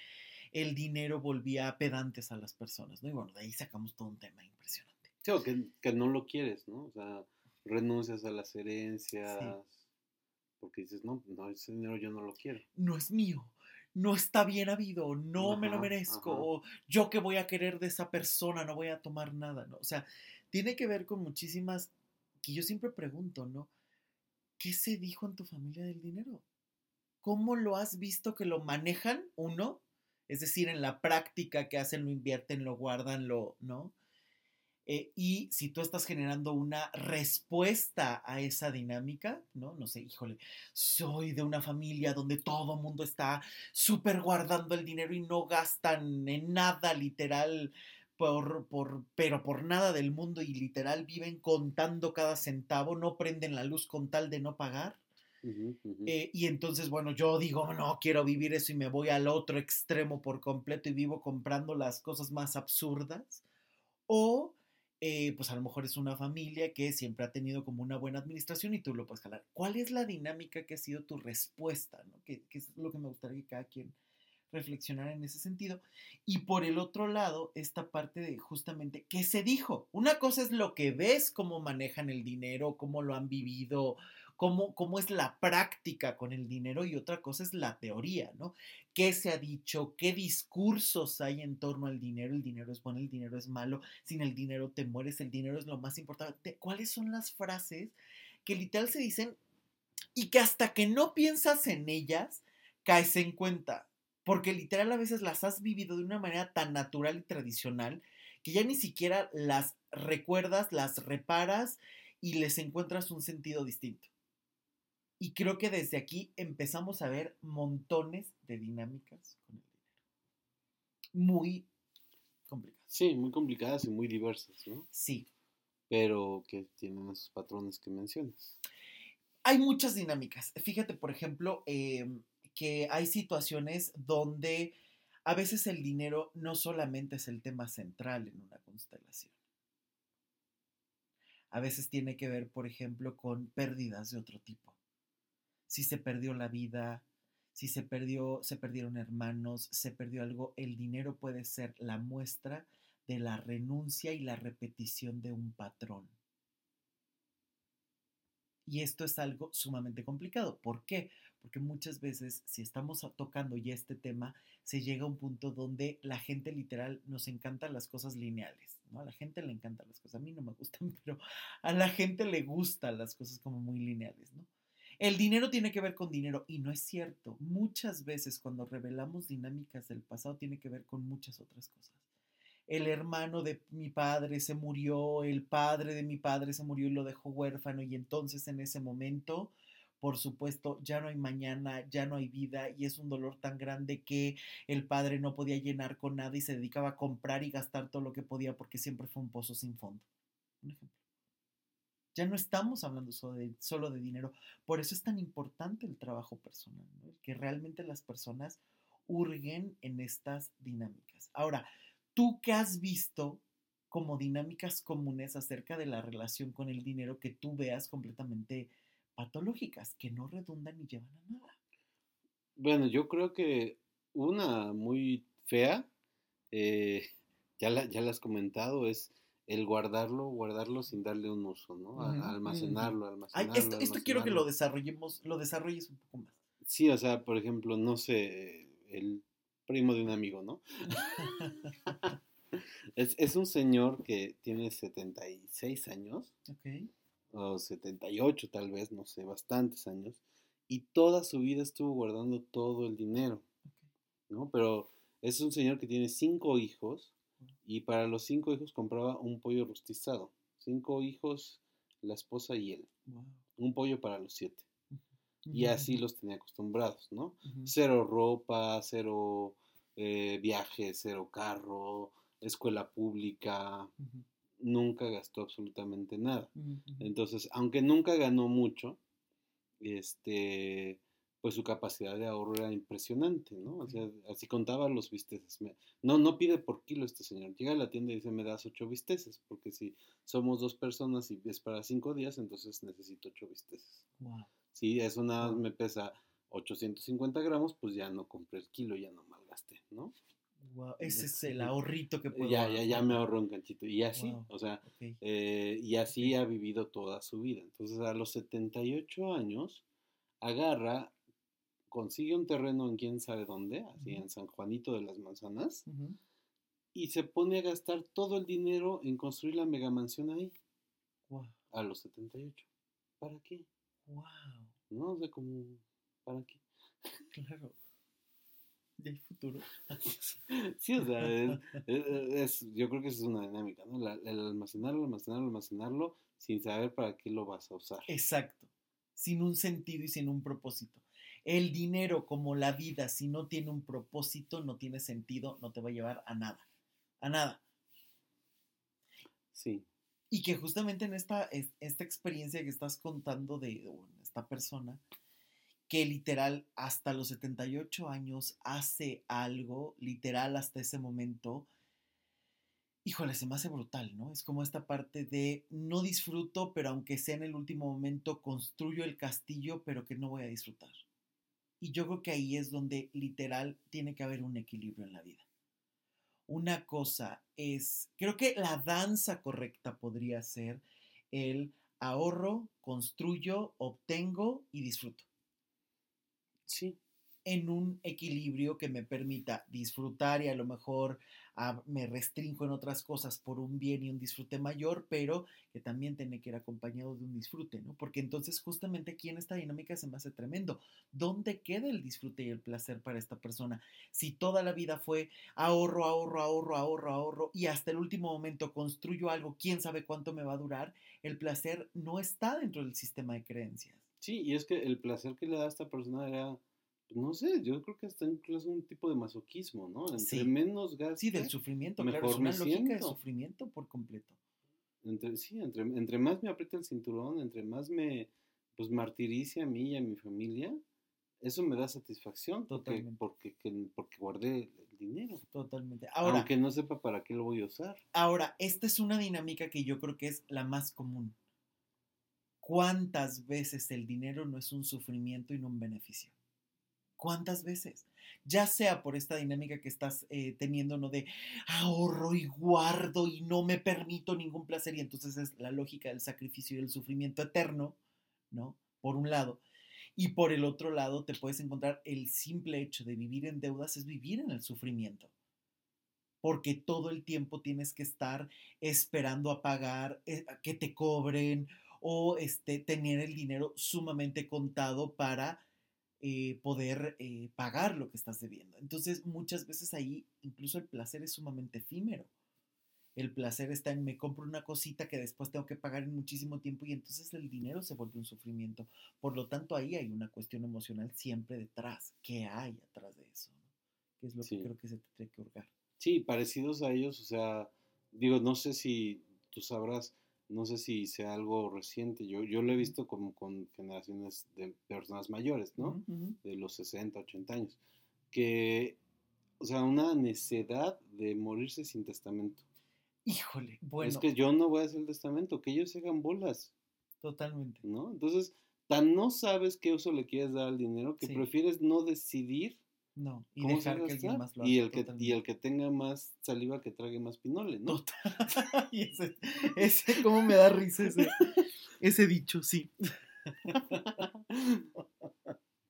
Speaker 1: el dinero volvía pedantes a las personas, ¿no? Y bueno, de ahí sacamos todo un tema impresionante.
Speaker 2: Sí, o que, que no lo quieres, ¿no? O sea, renuncias a las herencias, porque dices, no, no, ese dinero yo no lo quiero.
Speaker 1: No es mío, no está bien habido, no me lo merezco, o yo que voy a querer de esa persona, no voy a tomar nada, ¿no? O sea, tiene que ver con muchísimas, que yo siempre pregunto, ¿no? ¿Qué se dijo en tu familia del dinero? ¿Cómo lo has visto que lo manejan uno? Es decir, en la práctica que hacen, lo invierten, lo guardan, lo, ¿no? Eh, y si tú estás generando una respuesta a esa dinámica, ¿no? No sé, híjole, soy de una familia donde todo el mundo está súper guardando el dinero y no gastan en nada, literal, por, por, pero por nada del mundo y literal viven contando cada centavo, no prenden la luz con tal de no pagar. Eh, y entonces, bueno, yo digo, no, quiero vivir eso y me voy al otro extremo por completo y vivo comprando las cosas más absurdas. O, eh, pues a lo mejor es una familia que siempre ha tenido como una buena administración y tú lo puedes jalar. ¿Cuál es la dinámica que ha sido tu respuesta? ¿no? Que, es lo que me gustaría que cada quien reflexionara en ese sentido. Y por el otro lado, esta parte de justamente, ¿qué se dijo? Una cosa es lo que ves, cómo manejan el dinero, cómo lo han vivido, cómo, es la práctica con el dinero y otra cosa es la teoría, ¿no? ¿Qué se ha dicho? ¿Qué discursos hay en torno al dinero? El dinero es bueno, el dinero es malo, sin el dinero te mueres, el dinero es lo más importante. ¿Cuáles son las frases que literal se dicen y que hasta que no piensas en ellas, caes en cuenta? Porque literal a veces las has vivido de una manera tan natural y tradicional que ya ni siquiera las recuerdas, las reparas y les encuentras un sentido distinto. Y creo que desde aquí empezamos a ver montones de dinámicas con el dinero. Muy complicadas.
Speaker 2: Sí, muy complicadas y muy diversas, ¿no?
Speaker 1: Sí.
Speaker 2: Pero que tienen esos patrones que mencionas.
Speaker 1: Hay muchas dinámicas. Fíjate, por ejemplo, em, que hay situaciones donde a veces el dinero no solamente es el tema central en una constelación. A veces tiene que ver, por ejemplo, con pérdidas de otro tipo si se perdió la vida, si se perdió, se perdieron hermanos, se perdió algo, el dinero puede ser la muestra de la renuncia y la repetición de un patrón. Y esto es algo sumamente complicado. ¿Por qué? Porque muchas veces, si estamos tocando ya este tema, se llega a un punto donde la gente literal nos encantan las cosas lineales. ¿no? A la gente le encantan las cosas. A mí no me gustan, pero a la gente le gustan las cosas como muy lineales, ¿no? El dinero tiene que ver con dinero y no es cierto. Muchas veces cuando revelamos dinámicas del pasado tiene que ver con muchas otras cosas. El hermano de mi padre se murió, el padre de mi padre se murió y lo dejó huérfano y entonces en ese momento, por supuesto, ya no hay mañana, ya no hay vida y es un dolor tan grande que el padre no podía llenar con nada y se dedicaba a comprar y gastar todo lo que podía porque siempre fue un pozo sin fondo. Un ejemplo. Ya no estamos hablando solo de, solo de dinero. Por eso es tan importante el trabajo personal, que realmente las personas hurguen en estas dinámicas. Ahora, ¿tú qué has visto como dinámicas comunes acerca de la relación con el dinero que tú veas completamente patológicas, que no redundan ni llevan a nada?
Speaker 2: Bueno, yo creo que una muy fea, eh, ya, la, ya la has comentado, es el guardarlo, guardarlo sin darle un uso, ¿no? almacenarlo, almacenarlo.
Speaker 1: esto, quiero que lo desarrollemos, lo desarrolles un poco más.
Speaker 2: Sí, o sea, por ejemplo, no sé, el primo de un amigo, ¿no? es, es, un señor que tiene 76 años. O 78 tal vez, no sé, bastantes años. Y toda su vida estuvo guardando todo el dinero, ¿no? Pero es un señor que tiene cinco hijos y para los cinco hijos compraba un pollo rostizado. Cinco hijos, la esposa y él. Un pollo para los siete. y así los tenía acostumbrados, ¿no? Cero ropa, cero eh, viajes, cero carro, escuela pública, nunca gastó absolutamente nada. Entonces, aunque nunca ganó mucho, este, pues su capacidad de ahorro era impresionante, ¿no? O sea, así contaba los bisteces. No, no pide por kilo este señor. Llega a la tienda y dice, me das ocho bisteces, porque si somos dos personas y es para cinco días, entonces necesito ocho bisteces. Wow. Si eso nada me pesa 850 gramos, pues ya no compré el kilo, ya no malgasté, ¿no?
Speaker 1: Wow, ese es el ahorrito que puedo
Speaker 2: Ya, ya, ya me ahorro un canchito. Y así, o sea, eh, y así ha vivido toda su vida. Entonces, a los 78 años, agarra consigue un terreno en quién sabe dónde, así en San Juanito de las Manzanas, y se pone a gastar todo el dinero en construir la megamansión ahí. A los 78. ¿Para qué? Wow. No, o sea, como, ¿para qué?
Speaker 1: Claro. Ya hay futuro.
Speaker 2: sí, o sea, es, yo creo que esa es una dinámica, ¿no? el almacenarlo, almacenarlo, almacenarlo, sin saber para qué lo vas a usar.
Speaker 1: Exacto. Sin un sentido y sin un propósito. El dinero, como la vida, si no tiene un propósito, no tiene sentido, no te va a llevar a nada. A nada.
Speaker 2: Sí.
Speaker 1: Y que justamente en esta, esta experiencia que estás contando de esta persona, que literal hasta los 78 años hace algo, literal hasta ese momento, híjole, se me hace brutal, ¿no? Es como esta parte de no disfruto, pero aunque sea en el último momento, construyo el castillo, pero que no voy a disfrutar. Y yo creo que ahí es donde literal tiene que haber un equilibrio en la vida. Una cosa es, creo que la danza correcta podría ser el ahorro, construyo, obtengo y disfruto.
Speaker 2: Sí.
Speaker 1: En un equilibrio que me permita disfrutar y a lo mejor Me restringo en otras cosas por un bien y un disfrute mayor, pero que también tiene que ir acompañado de un disfrute, ¿no? Porque entonces justamente aquí en esta dinámica se me hace tremendo. ¿Dónde queda el disfrute y el placer para esta persona? Si toda la vida fue ahorro, ahorro, ahorro, ahorro, ahorro y hasta el último momento construyo algo, quién sabe cuánto me va a durar, el placer no está dentro del sistema de creencias.
Speaker 2: Sí, y es que el placer que le da a esta persona era no sé, yo creo que está incluso un tipo de masoquismo, ¿no? Entre menos gas.
Speaker 1: Sí, del sufrimiento, mejor claro, es una lógica de sufrimiento por completo.
Speaker 2: Entre, sí, entre, entre más me aprieta el cinturón, entre más me pues martirice a mí y a mi familia, eso me da satisfacción Totalmente. porque, porque, porque guardé el dinero.
Speaker 1: Totalmente.
Speaker 2: Ahora, Aunque no sepa para qué lo voy a usar.
Speaker 1: Ahora, esta es una dinámica que yo creo que es la más común. ¿Cuántas veces el dinero no es un sufrimiento y no un beneficio? ¿Cuántas veces? Ya sea por esta dinámica que estás eh, teniendo, ¿no? De ahorro y guardo y no me permito ningún placer. Y entonces es la lógica del sacrificio y el sufrimiento eterno, ¿no? Por un lado. Y por el otro lado, te puedes encontrar el simple hecho de vivir en deudas es vivir en el sufrimiento. Porque todo el tiempo tienes que estar esperando a pagar, eh, que te cobren o este, tener el dinero sumamente contado para eh, poder eh, pagar lo que estás debiendo. Entonces, muchas veces ahí incluso el placer es sumamente efímero. El placer está en me compro una cosita que después tengo que pagar en muchísimo tiempo y entonces el dinero se vuelve un sufrimiento. Por lo tanto, ahí hay una cuestión emocional siempre detrás. ¿Qué hay atrás de eso? ¿Qué es lo que creo que se tendría que hurgar?
Speaker 2: Sí, parecidos a ellos, o sea, digo, no sé si tú sabrás, no sé si sea algo reciente, yo, yo lo he visto como con generaciones de personas mayores, ¿no? De los 60, 80 años, que, o sea, una necedad de morirse sin testamento.
Speaker 1: Híjole, bueno.
Speaker 2: Es que yo no voy a hacer el testamento, que ellos se hagan bolas.
Speaker 1: Totalmente.
Speaker 2: ¿No? Entonces, tan no sabes qué uso le quieres dar al dinero que prefieres no decidir
Speaker 1: no, y dejar que alguien más
Speaker 2: lo haga. Y el, que, y el que tenga más saliva que trague más pinole, ¿no?
Speaker 1: Total. y ese, ese, ¿cómo me da risa ese, ese dicho? Sí.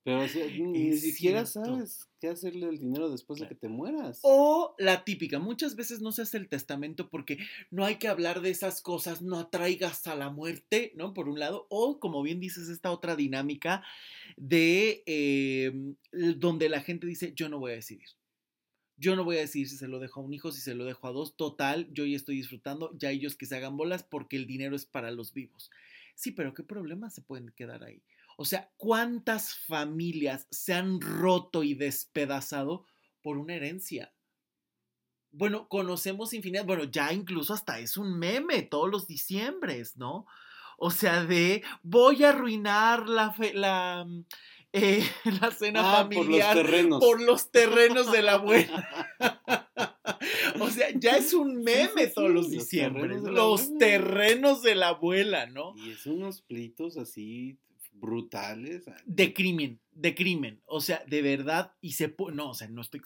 Speaker 2: Pero ni siquiera sabes qué hacerle el dinero después de que te mueras.
Speaker 1: O la típica, muchas veces no se hace el testamento porque no hay que hablar de esas cosas, no atraigas a la muerte, ¿no? Por un lado. O, como bien dices, esta otra dinámica de em, donde la gente dice, yo no voy a decidir. Yo no voy a decidir si se lo dejo a un hijo, si se lo dejo a dos. Total, yo ya estoy disfrutando, ya ellos que se hagan bolas porque el dinero es para los vivos. Sí, pero ¿qué problemas se pueden quedar ahí? O sea, ¿cuántas familias se han roto y despedazado por una herencia? Bueno, conocemos infinidad, bueno, ya incluso hasta es un meme todos los diciembres, ¿no? O sea, de voy a arruinar la, la, mm, eh, la cena familiar
Speaker 2: por los terrenos.
Speaker 1: por los terrenos de la abuela. o sea, ya es un meme todos los diciembres. Los, terrenos de, la abuela, ¿no?
Speaker 2: Y es unos plitos así brutales.
Speaker 1: De crimen, de crimen. O sea, de verdad, y se no, o sea, no, estoy,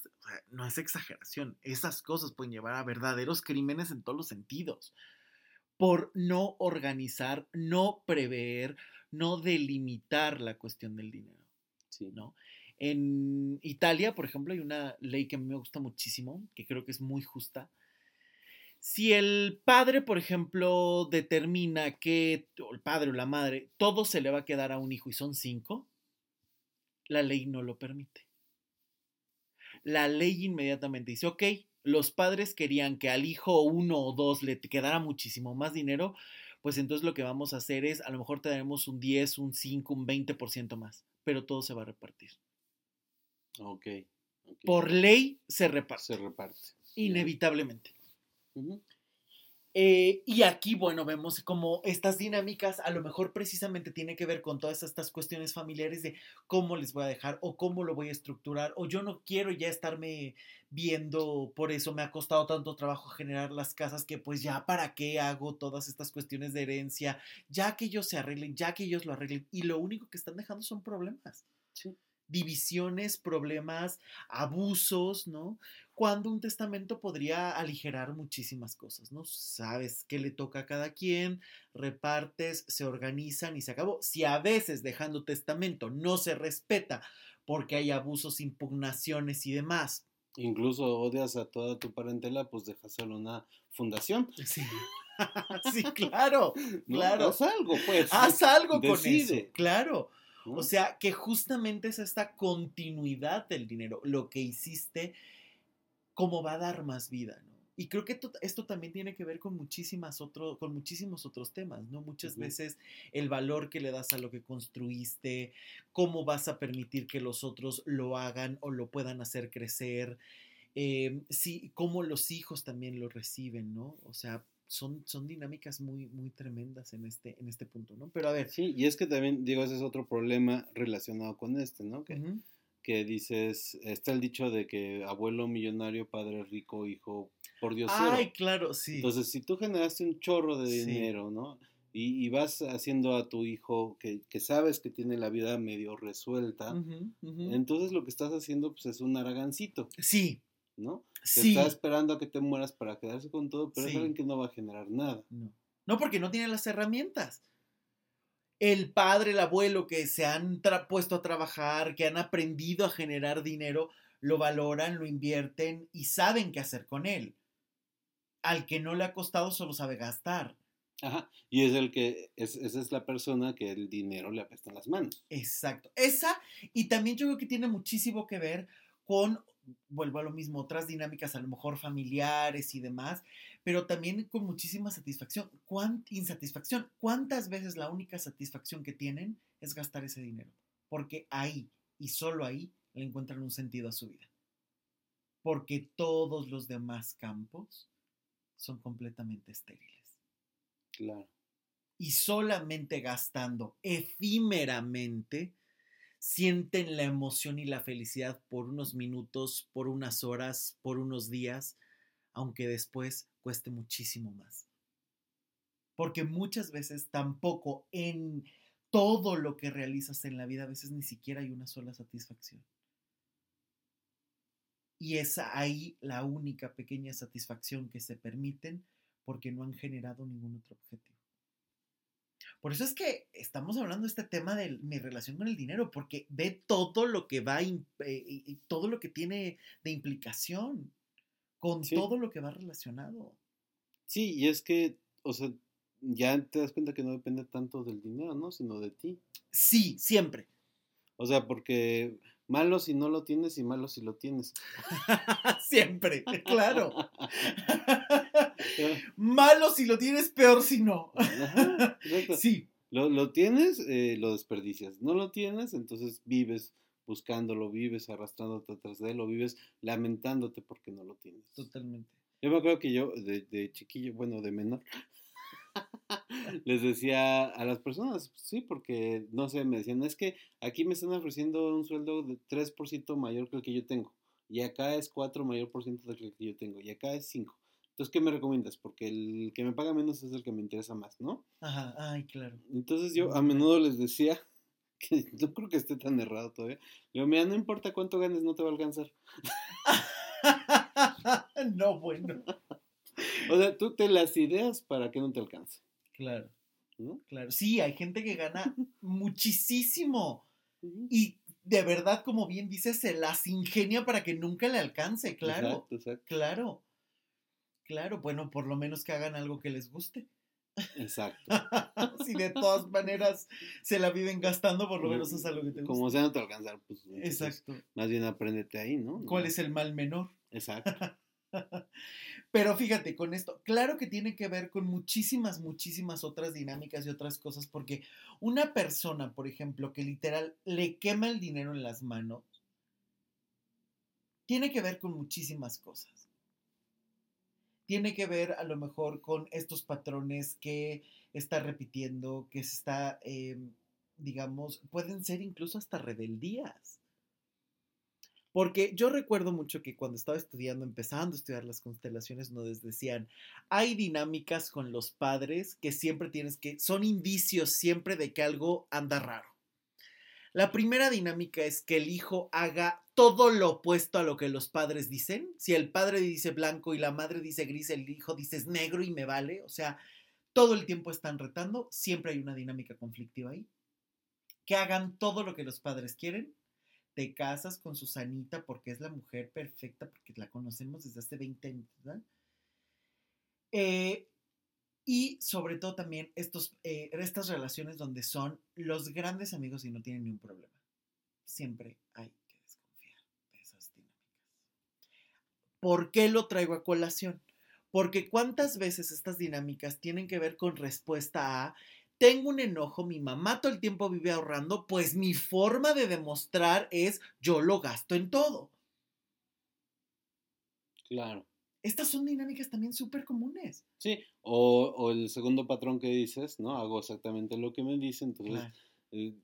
Speaker 1: no es exageración. Esas cosas pueden llevar a verdaderos crímenes en todos los sentidos. Por no organizar, no prever, no delimitar la cuestión del dinero. Sí. ¿no? En Italia, por ejemplo, hay una ley que a mí me gusta muchísimo, que creo que es muy justa. Si el padre, por ejemplo, determina que el padre o la madre, todo se le va a quedar a un hijo y son cinco, la ley no lo permite. La ley inmediatamente dice, ok, los padres querían que al hijo uno o dos le quedara muchísimo más dinero, pues entonces lo que vamos a hacer es, a lo mejor te daremos un 10, un 5, un 20% más, pero todo se va a repartir.
Speaker 2: Ok.
Speaker 1: Por ley se reparte.
Speaker 2: Se reparte.
Speaker 1: Inevitablemente. Eh, y aquí, bueno, vemos como estas dinámicas a lo mejor precisamente tiene que ver con todas estas cuestiones familiares de cómo les voy a dejar o cómo lo voy a estructurar o yo no quiero ya estarme viendo, por eso me ha costado tanto trabajo generar las casas que pues ya para qué hago todas estas cuestiones de herencia, ya que ellos se arreglen, ya que ellos lo arreglen y lo único que están dejando son problemas. Sí divisiones, problemas, abusos, ¿no? Cuando un testamento podría aligerar muchísimas cosas, ¿no? Sabes qué le toca a cada quien, repartes, se organizan y se acabó. Si a veces dejando testamento no se respeta porque hay abusos, impugnaciones y demás.
Speaker 2: Incluso odias a toda tu parentela, pues dejas solo una fundación.
Speaker 1: Sí. sí, claro, claro.
Speaker 2: haz algo, pues.
Speaker 1: Haz algo con eso, claro. O sea, que justamente es esta continuidad del dinero, lo que hiciste, cómo va a dar más vida, ¿no? Y creo que esto, también tiene que ver con, muchísimas otro, con muchísimos otros temas, ¿no? Muchas veces el valor que le das a lo que construiste, cómo vas a permitir que los otros lo hagan o lo puedan hacer crecer, eh, sí, cómo los hijos también lo reciben, ¿no? O sea, son, son dinámicas muy, muy tremendas en este, en este punto, ¿no? Pero a ver.
Speaker 2: Sí, y es que también, digo, ese es otro problema relacionado con este, ¿no? Que, que dices, está el dicho de que abuelo millonario, padre rico, hijo por Dios.
Speaker 1: Ay, claro, sí.
Speaker 2: Entonces, si tú generaste un chorro de dinero, ¿no? Y, y, vas haciendo a tu hijo que, que, sabes que tiene la vida medio resuelta, entonces lo que estás haciendo pues es un aragancito.
Speaker 1: Sí,
Speaker 2: ¿no? Está esperando a que te mueras para quedarse con todo, pero alguien que no va a generar nada.
Speaker 1: No. no, porque no tiene las herramientas. El padre, el abuelo que se han puesto a trabajar, que han aprendido a generar dinero, lo valoran, lo invierten y saben qué hacer con él. Al que no le ha costado solo sabe gastar.
Speaker 2: Ajá, y es el que, es, esa es la persona que el dinero le apesta en las manos.
Speaker 1: Exacto, esa, y también yo creo que tiene muchísimo que ver con vuelvo a lo mismo, otras dinámicas a lo mejor familiares y demás, pero también con muchísima satisfacción, insatisfacción. ¿Cuántas veces la única satisfacción que tienen es gastar ese dinero? Porque ahí y solo ahí le encuentran un sentido a su vida. Porque todos los demás campos son completamente estériles.
Speaker 2: Claro.
Speaker 1: Y solamente gastando efímeramente sienten la emoción y la felicidad por unos minutos, por unas horas, por unos días, aunque después cueste muchísimo más. Porque muchas veces tampoco en todo lo que realizas en la vida, a veces ni siquiera hay una sola satisfacción. Y es ahí la única pequeña satisfacción que se permiten porque no han generado ningún otro objetivo. Por eso es que estamos hablando de este tema de mi relación con el dinero, porque ve todo lo que va, eh, todo lo que tiene de implicación, con todo lo que va relacionado.
Speaker 2: Sí, y es que, o sea, ya te das cuenta que no depende tanto del dinero, ¿no? Sino de ti.
Speaker 1: Sí, siempre.
Speaker 2: O sea, porque malo si no lo tienes y malo si lo tienes.
Speaker 1: siempre, claro. Malo si lo tienes, peor si no. sí.
Speaker 2: Lo, lo tienes, eh, lo desperdicias. No lo tienes, entonces vives buscándolo, vives arrastrándote atrás de él, o vives lamentándote porque no lo tienes.
Speaker 1: Totalmente.
Speaker 2: Yo me acuerdo que yo, de, de chiquillo, bueno, de menor, les decía a las personas, sí, porque, no sé, me decían, es que aquí me están ofreciendo un sueldo de 3% mayor que el que yo tengo, y acá es 4 mayor por ciento del que yo tengo, y acá es 5. Entonces, ¿qué me recomiendas? Porque el que me paga menos es el que me interesa más, ¿no?
Speaker 1: Ajá, ay, claro.
Speaker 2: Entonces yo a menudo les decía, que no creo que esté tan errado todavía, digo, mira, no importa cuánto ganes, no te va a alcanzar.
Speaker 1: no, bueno.
Speaker 2: O sea, tú te las ideas para que no te alcance.
Speaker 1: Claro,
Speaker 2: ¿no?
Speaker 1: claro. Sí, hay gente que gana muchísimo. Y de verdad, como bien dices, se las ingenia para que nunca le alcance, claro.
Speaker 2: Exacto, exacto.
Speaker 1: Claro. Claro, bueno, por lo menos que hagan algo que les guste.
Speaker 2: Exacto.
Speaker 1: si de todas maneras se la viven gastando, por lo menos es algo que te gusta.
Speaker 2: Como sea, no te alcanzar, pues.
Speaker 1: Exacto.
Speaker 2: Más bien apréndete ahí, ¿no?
Speaker 1: ¿Cuál es el mal menor?
Speaker 2: Exacto.
Speaker 1: Pero fíjate, con esto, claro que tiene que ver con muchísimas, muchísimas otras dinámicas y otras cosas, porque una persona, por ejemplo, que literal le quema el dinero en las manos, tiene que ver con muchísimas cosas. Tiene que ver a lo mejor con estos patrones que está repitiendo, que se está, eh, digamos, pueden ser incluso hasta rebeldías. Porque yo recuerdo mucho que cuando estaba estudiando, empezando a estudiar las constelaciones, nos decían, hay dinámicas con los padres que siempre tienes que, son indicios siempre de que algo anda raro. La primera dinámica es que el hijo haga todo lo opuesto a lo que los padres dicen. Si el padre dice blanco y la madre dice gris, el hijo dice negro y me vale. O sea, todo el tiempo están retando, siempre hay una dinámica conflictiva ahí. Que hagan todo lo que los padres quieren te casas con Susanita porque es la mujer perfecta, porque la conocemos desde hace 20 años. Eh, y sobre todo también estos, eh, estas relaciones donde son los grandes amigos y no tienen ni un problema. Siempre hay que desconfiar de esas dinámicas. ¿Por qué lo traigo a colación? Porque cuántas veces estas dinámicas tienen que ver con respuesta a tengo un enojo, mi mamá todo el tiempo vive ahorrando, pues mi forma de demostrar es yo lo gasto en todo.
Speaker 2: Claro.
Speaker 1: Estas son dinámicas también súper comunes.
Speaker 2: Sí, o, o el segundo patrón que dices, ¿no? Hago exactamente lo que me dice, entonces
Speaker 1: Claro,
Speaker 2: eh,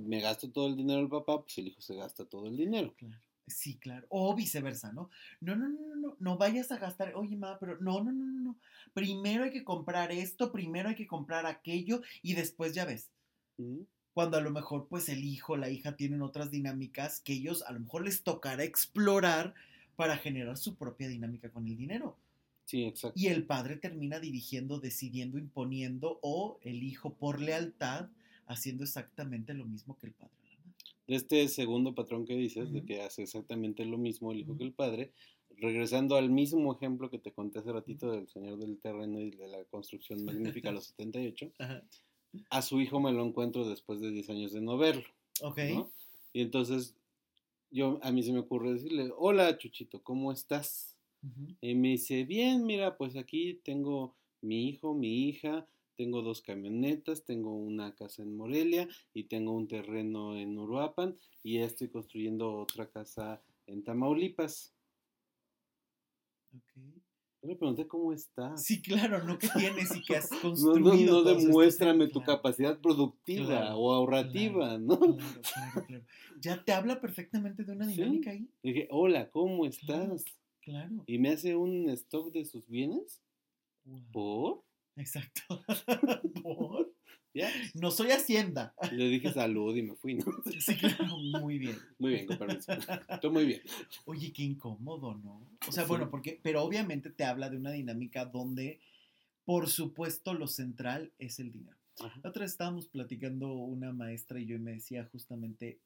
Speaker 2: me gasto todo el dinero del papá, pues el hijo se gasta todo el dinero.
Speaker 1: claro. Sí, claro. O viceversa, ¿no? No, no, no, no, no, no vayas a gastar, oye, mamá, pero no, no, no, no, no. Primero hay que comprar esto, primero hay que comprar aquello y después ya ves. Cuando a lo mejor pues el hijo, la hija tienen otras dinámicas que ellos a lo mejor les tocará explorar para generar su propia dinámica con el dinero.
Speaker 2: Sí, exacto.
Speaker 1: Y el padre termina dirigiendo, decidiendo, imponiendo o el hijo por lealtad haciendo exactamente lo mismo que el padre. o la madre.
Speaker 2: De este segundo patrón que dices, de que hace exactamente lo mismo el hijo que el padre, regresando al mismo ejemplo que te conté hace ratito del señor del terreno y de la construcción magnífica a los 78,
Speaker 1: Ajá.
Speaker 2: a su hijo me lo encuentro después de 10 años de no verlo.
Speaker 1: Ok.
Speaker 2: ¿no? Y entonces yo a mí se me ocurre decirle, hola Chuchito, ¿cómo estás? Y me dice, bien, mira, pues aquí tengo mi hijo, mi hija, tengo dos camionetas, tengo una casa en Morelia y tengo un terreno en Uruapan y ya estoy construyendo otra casa en Tamaulipas. Yo le pregunté cómo estás.
Speaker 1: Sí, claro, no que tienes y que has
Speaker 2: no,
Speaker 1: construido.
Speaker 2: no, no
Speaker 1: esto,
Speaker 2: demuéstrame tu
Speaker 1: claro,
Speaker 2: capacidad productiva
Speaker 1: Claro,
Speaker 2: o ahorrativa, ¿no?
Speaker 1: Claro, claro, claro. Ya te habla perfectamente de una
Speaker 2: Sí.
Speaker 1: dinámica ahí.
Speaker 2: Dije, hola, ¿cómo estás?
Speaker 1: Claro.
Speaker 2: Y me hace un stock de sus bienes.
Speaker 1: Wow.
Speaker 2: ¿Por?
Speaker 1: Exacto. ¿Por?
Speaker 2: Ya.
Speaker 1: No soy Hacienda.
Speaker 2: Le dije salud y me fui, ¿no?
Speaker 1: Sí, claro, muy bien.
Speaker 2: Muy bien, con permiso. Muy bien.
Speaker 1: Oye, qué incómodo, ¿no? O sea,
Speaker 2: Sí.
Speaker 1: bueno, porque, pero obviamente te habla de una dinámica donde, por supuesto, lo central es el dinero.
Speaker 2: Ajá.
Speaker 1: La otra vez estábamos platicando una maestra y yo y me decía justamente,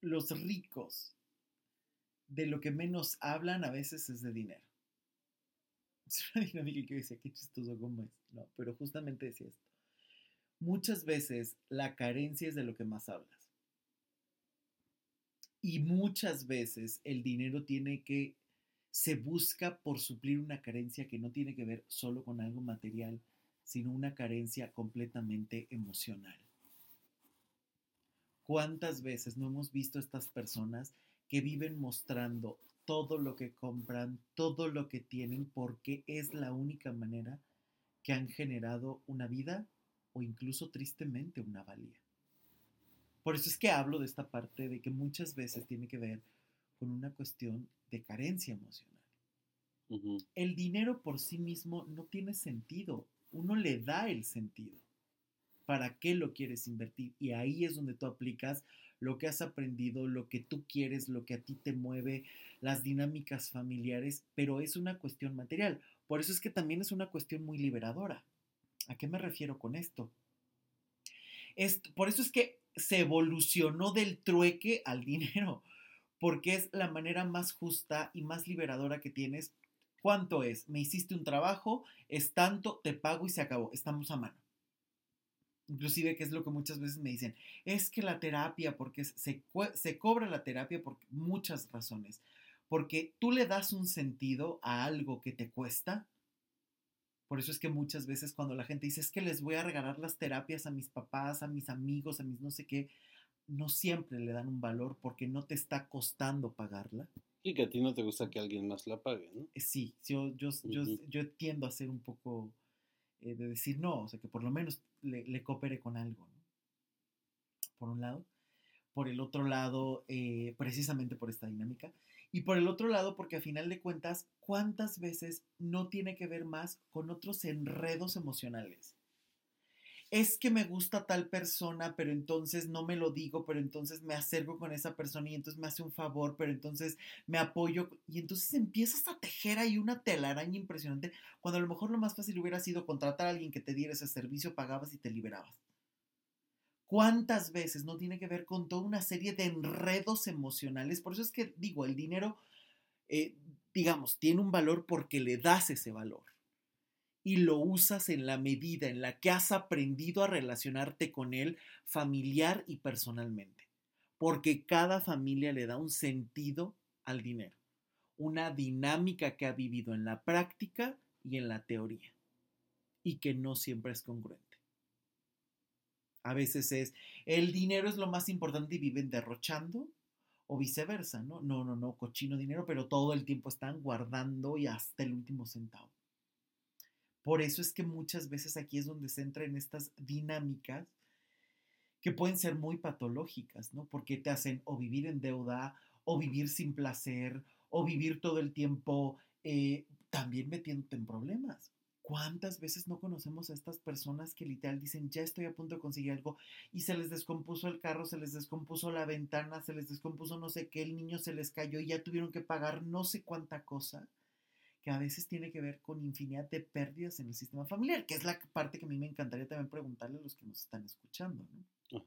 Speaker 1: los ricos de lo que menos hablan a veces es de dinero. Es una dinámica que yo decía, qué chistoso cómo es. No, pero justamente decía esto. Muchas veces la carencia es de lo que más hablas. Y muchas veces el dinero tiene que, se busca por suplir una carencia que no tiene que ver solo con algo material, sino una carencia completamente emocional. ¿Cuántas veces no hemos visto estas personas que viven mostrando todo lo que compran, todo lo que tienen, porque es la única manera que han generado una vida o incluso tristemente una valía? Por eso es que hablo de esta parte de que muchas veces tiene que ver con una cuestión de carencia emocional. El dinero por sí mismo no tiene sentido, uno le da el sentido para qué lo quieres invertir. Y ahí es donde tú aplicas lo que has aprendido, lo que tú quieres, lo que a ti te mueve, las dinámicas familiares, pero es una cuestión material. Por eso es que también es una cuestión muy liberadora. ¿A qué me refiero con esto? por eso es que se evolucionó del trueque al dinero, porque es la manera más justa y más liberadora que tienes. ¿Cuánto es? Me hiciste un trabajo, es tanto, te pago y se acabó, estamos a mano inclusive que es lo que muchas veces me dicen, es que la terapia, porque se, se cobra la terapia por muchas razones, porque tú le das un sentido a algo que te cuesta. Por eso es que muchas veces cuando la gente dice, es que les voy a regalar las terapias a mis papás, a mis amigos, a mis no sé qué, no siempre le dan un valor porque no te está costando pagarla.
Speaker 2: Y que a ti no te gusta que alguien más la pague, ¿no?
Speaker 1: Eh, sí, yo, yo, yo, yo tiendo a ser un poco eh, de decir no, o sea, que por lo menos le, coopere con algo, Por un lado. Por el otro lado, eh, precisamente por esta dinámica. Y por el otro lado, porque a final de cuentas, ¿cuántas veces no tiene que ver más con otros enredos emocionales? Es que me gusta tal persona, pero entonces no me lo digo, pero entonces me acerco con esa persona y entonces me hace un favor, pero entonces me apoyo y entonces empiezas a tejer ahí una telaraña impresionante, cuando a lo mejor lo más fácil hubiera sido contratar a alguien que te diera ese servicio, pagabas y te liberabas. ¿Cuántas veces no tiene que ver con toda una serie de enredos emocionales? Por eso es que digo, el dinero, eh, digamos, tiene un valor porque le das ese valor y lo usas en la medida en la que has aprendido a relacionarte con él familiar y personalmente. Porque cada familia le da un sentido al dinero, una dinámica que ha vivido en la práctica y en la teoría, y que no siempre es congruente. A veces es, el dinero es lo más importante y viven derrochando, o viceversa, ¿no? No, no, no, cochino dinero, pero todo el tiempo están guardando y hasta el último centavo. Por eso es que muchas veces aquí es donde se entra en estas dinámicas que pueden ser muy patológicas, ¿no? Porque te hacen o vivir en deuda, o vivir sin placer, o vivir todo el tiempo eh, también metiéndote en problemas. ¿Cuántas veces no conocemos a estas personas que literal dicen, ya estoy a punto de conseguir algo y se les descompuso el carro, se les descompuso la ventana, se les descompuso no sé qué, el niño se les cayó y ya tuvieron que pagar no sé cuánta cosa? Que a veces tiene que ver con infinidad de pérdidas en el sistema familiar, que es la parte que a mí me encantaría también preguntarle a los que nos están escuchando, ¿no?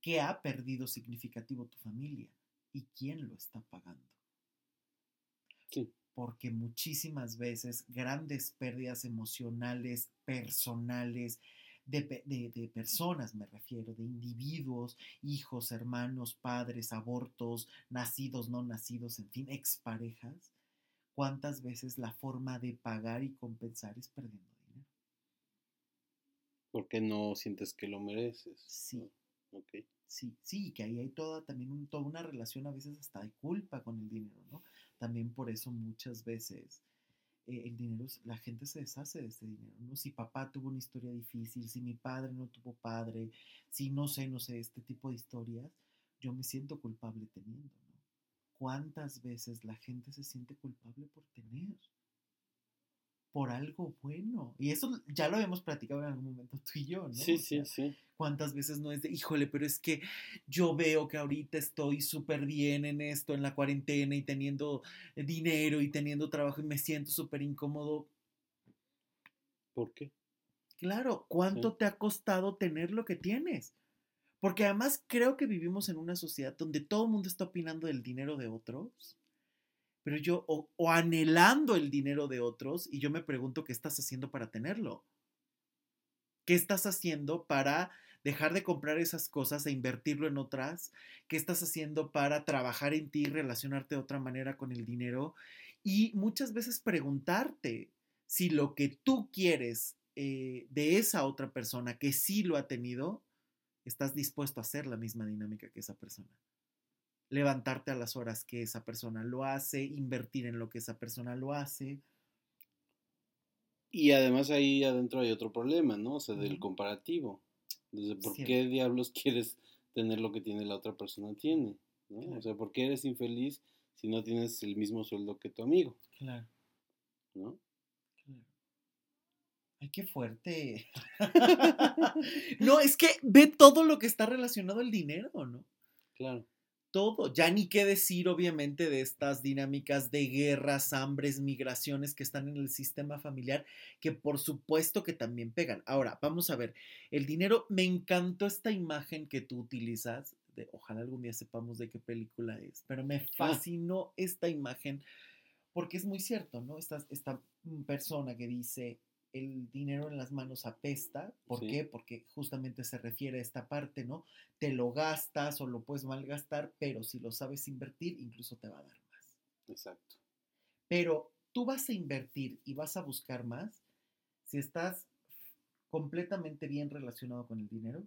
Speaker 1: ¿Qué ha perdido significativo tu familia y quién lo está pagando? Sí. Porque muchísimas veces grandes pérdidas emocionales, personales, de, de, personas me refiero, de individuos, hijos, hermanos, padres, abortos, nacidos, no nacidos, en fin, exparejas, ¿Cuántas veces la forma de pagar y compensar es perdiendo dinero?
Speaker 2: Porque no sientes que lo mereces.
Speaker 1: Sí. Sí, sí, que ahí hay toda también toda una relación a veces hasta de culpa con el dinero, ¿no? También por eso muchas veces eh, el dinero, la gente se deshace de este dinero, ¿no? Si papá tuvo una historia difícil, si mi padre no tuvo padre, si no sé, no sé, este tipo de historias, yo me siento culpable teniendo, ¿no? ¿Cuántas veces la gente se siente culpable por tener? Por algo bueno. Y eso ya lo habíamos platicado en algún momento tú y yo, ¿no?
Speaker 2: Sí, sí, sí.
Speaker 1: ¿Cuántas veces no es de, híjole, pero es que yo veo que ahorita estoy súper bien en esto, en la cuarentena y teniendo dinero y teniendo trabajo y me siento súper incómodo?
Speaker 2: ¿Por qué?
Speaker 1: Claro, ¿cuánto te ha costado tener lo que tienes? Porque además creo que vivimos en una sociedad donde todo el mundo está opinando del dinero de otros, pero yo, o, anhelando el dinero de otros, y yo me pregunto qué estás haciendo para tenerlo. ¿Qué estás haciendo para dejar de comprar esas cosas e invertirlo en otras? ¿Qué estás haciendo para trabajar en ti y relacionarte de otra manera con el dinero? Y muchas veces preguntarte si lo que tú quieres eh, de esa otra persona que sí lo ha tenido, estás dispuesto a hacer la misma dinámica que esa persona. Levantarte a las horas que esa persona lo hace, invertir en lo que esa persona lo hace.
Speaker 2: Y además ahí adentro hay otro problema, ¿no? O sea, del comparativo. Entonces, ¿por qué diablos quieres tener lo que tiene la otra persona tiene? ¿no? O sea, ¿por qué eres infeliz si no tienes el mismo sueldo que tu amigo?
Speaker 1: Claro. ¿No? Ay, qué fuerte. no, es que ve todo lo que está relacionado al dinero, ¿no?
Speaker 2: Claro.
Speaker 1: Todo. Ya ni qué decir, obviamente, de estas dinámicas de guerras, hambres, migraciones que están en el sistema familiar, que por supuesto que también pegan. Ahora, vamos a ver. El dinero, me encantó esta imagen que tú utilizas. De, ojalá algún día sepamos de qué película es, pero me ah. fascinó esta imagen porque es muy cierto, ¿no? Esta, esta persona que dice, el dinero en las manos apesta. ¿Por qué? Porque justamente se refiere a esta parte, ¿no? Te lo gastas o lo puedes malgastar, pero si lo sabes invertir, incluso te va a dar más.
Speaker 2: Exacto.
Speaker 1: Pero tú vas a invertir y vas a buscar más si estás completamente bien relacionado con el dinero,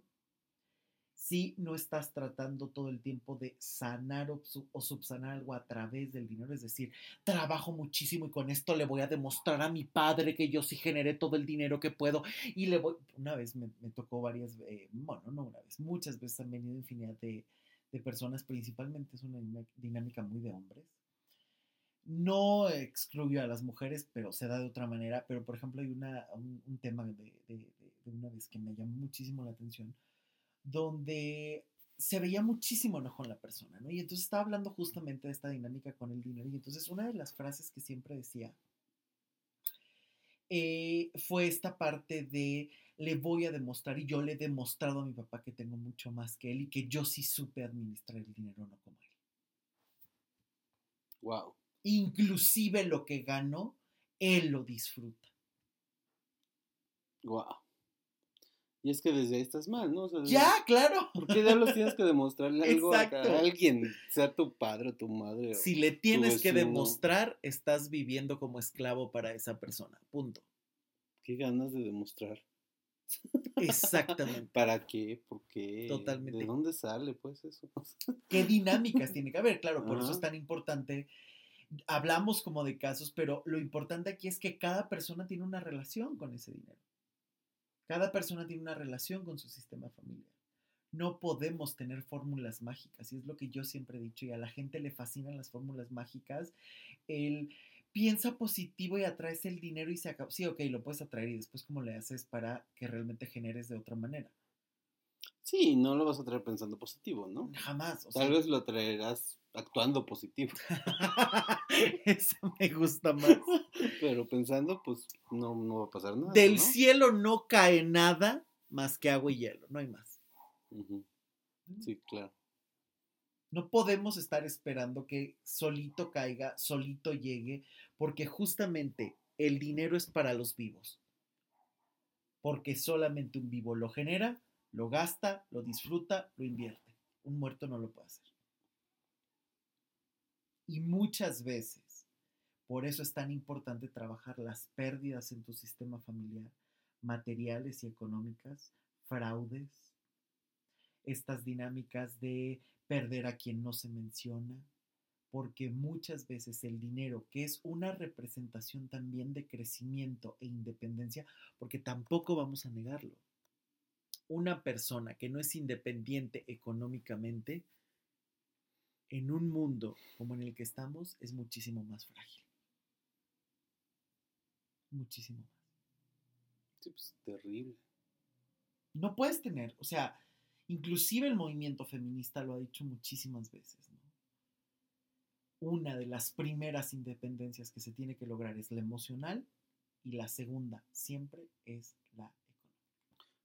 Speaker 1: si no estás tratando todo el tiempo de sanar o, subsanar algo a través del dinero, es decir, trabajo muchísimo y con esto le voy a demostrar a mi padre que yo sí generé todo el dinero que puedo y le voy, una vez me, tocó varias, eh, bueno, no una vez, muchas veces han venido infinidad de, personas, principalmente es una dinámica muy de hombres. No excluyo a las mujeres, pero se da de otra manera. Pero, por ejemplo, hay una, un, tema de, de una vez que me llamó muchísimo la atención donde se veía muchísimo enojo en la persona, ¿no? Y entonces estaba hablando justamente de esta dinámica con el dinero. Y entonces una de las frases que siempre decía eh, fue esta parte de le voy a demostrar, y yo le he demostrado a mi papá que tengo mucho más que él y que yo sí supe administrar el dinero, no como él.
Speaker 2: Wow.
Speaker 1: Inclusive lo que gano, él lo disfruta.
Speaker 2: Wow. Y es que desde ahí estás mal, ¿no?
Speaker 1: ya, claro.
Speaker 2: ¿Por qué los tienes que demostrarle algo a, alguien, sea tu padre o tu madre?
Speaker 1: si le tienes que demostrar, estás viviendo como esclavo para esa persona. Punto.
Speaker 2: Qué ganas de demostrar.
Speaker 1: Exactamente.
Speaker 2: ¿Para qué? ¿Por qué?
Speaker 1: Totalmente.
Speaker 2: ¿De dónde sale, pues, eso?
Speaker 1: ¿Qué dinámicas tiene que haber? Claro, por eso es tan importante. Hablamos como de casos, pero lo importante aquí es que cada persona tiene una relación con ese dinero. Cada persona tiene una relación con su sistema familiar. No podemos tener fórmulas mágicas, y es lo que yo siempre he dicho, y a la gente le fascinan las fórmulas mágicas. El piensa positivo y atraes el dinero y se acaba. Sí, ok, lo puedes atraer y después cómo le haces para que realmente generes de otra manera.
Speaker 2: Sí, no lo vas a traer pensando positivo, ¿no?
Speaker 1: Jamás.
Speaker 2: Tal vez lo traerás actuando positivo.
Speaker 1: Eso me gusta más.
Speaker 2: Pero pensando, pues no, no va a pasar nada.
Speaker 1: Del cielo no cae nada más que agua y hielo, no hay más.
Speaker 2: Sí, claro.
Speaker 1: No podemos estar esperando que solito caiga, solito llegue, porque justamente el dinero es para los vivos. Porque solamente un vivo lo genera, lo gasta, lo disfruta, lo invierte. Un muerto no lo puede hacer. Y muchas veces, por eso es tan importante trabajar las pérdidas en tu sistema familiar, materiales y económicas, fraudes, estas dinámicas de perder a quien no se menciona, porque muchas veces el dinero, que es una representación también de crecimiento e independencia, porque tampoco vamos a negarlo, una persona que no es independiente económicamente en un mundo como en el que estamos es muchísimo más frágil. Muchísimo más.
Speaker 2: Sí, pues terrible.
Speaker 1: No puedes tener, o sea, inclusive el movimiento feminista lo ha dicho muchísimas veces, Una de las primeras independencias que se tiene que lograr es la emocional y la segunda siempre es la económica.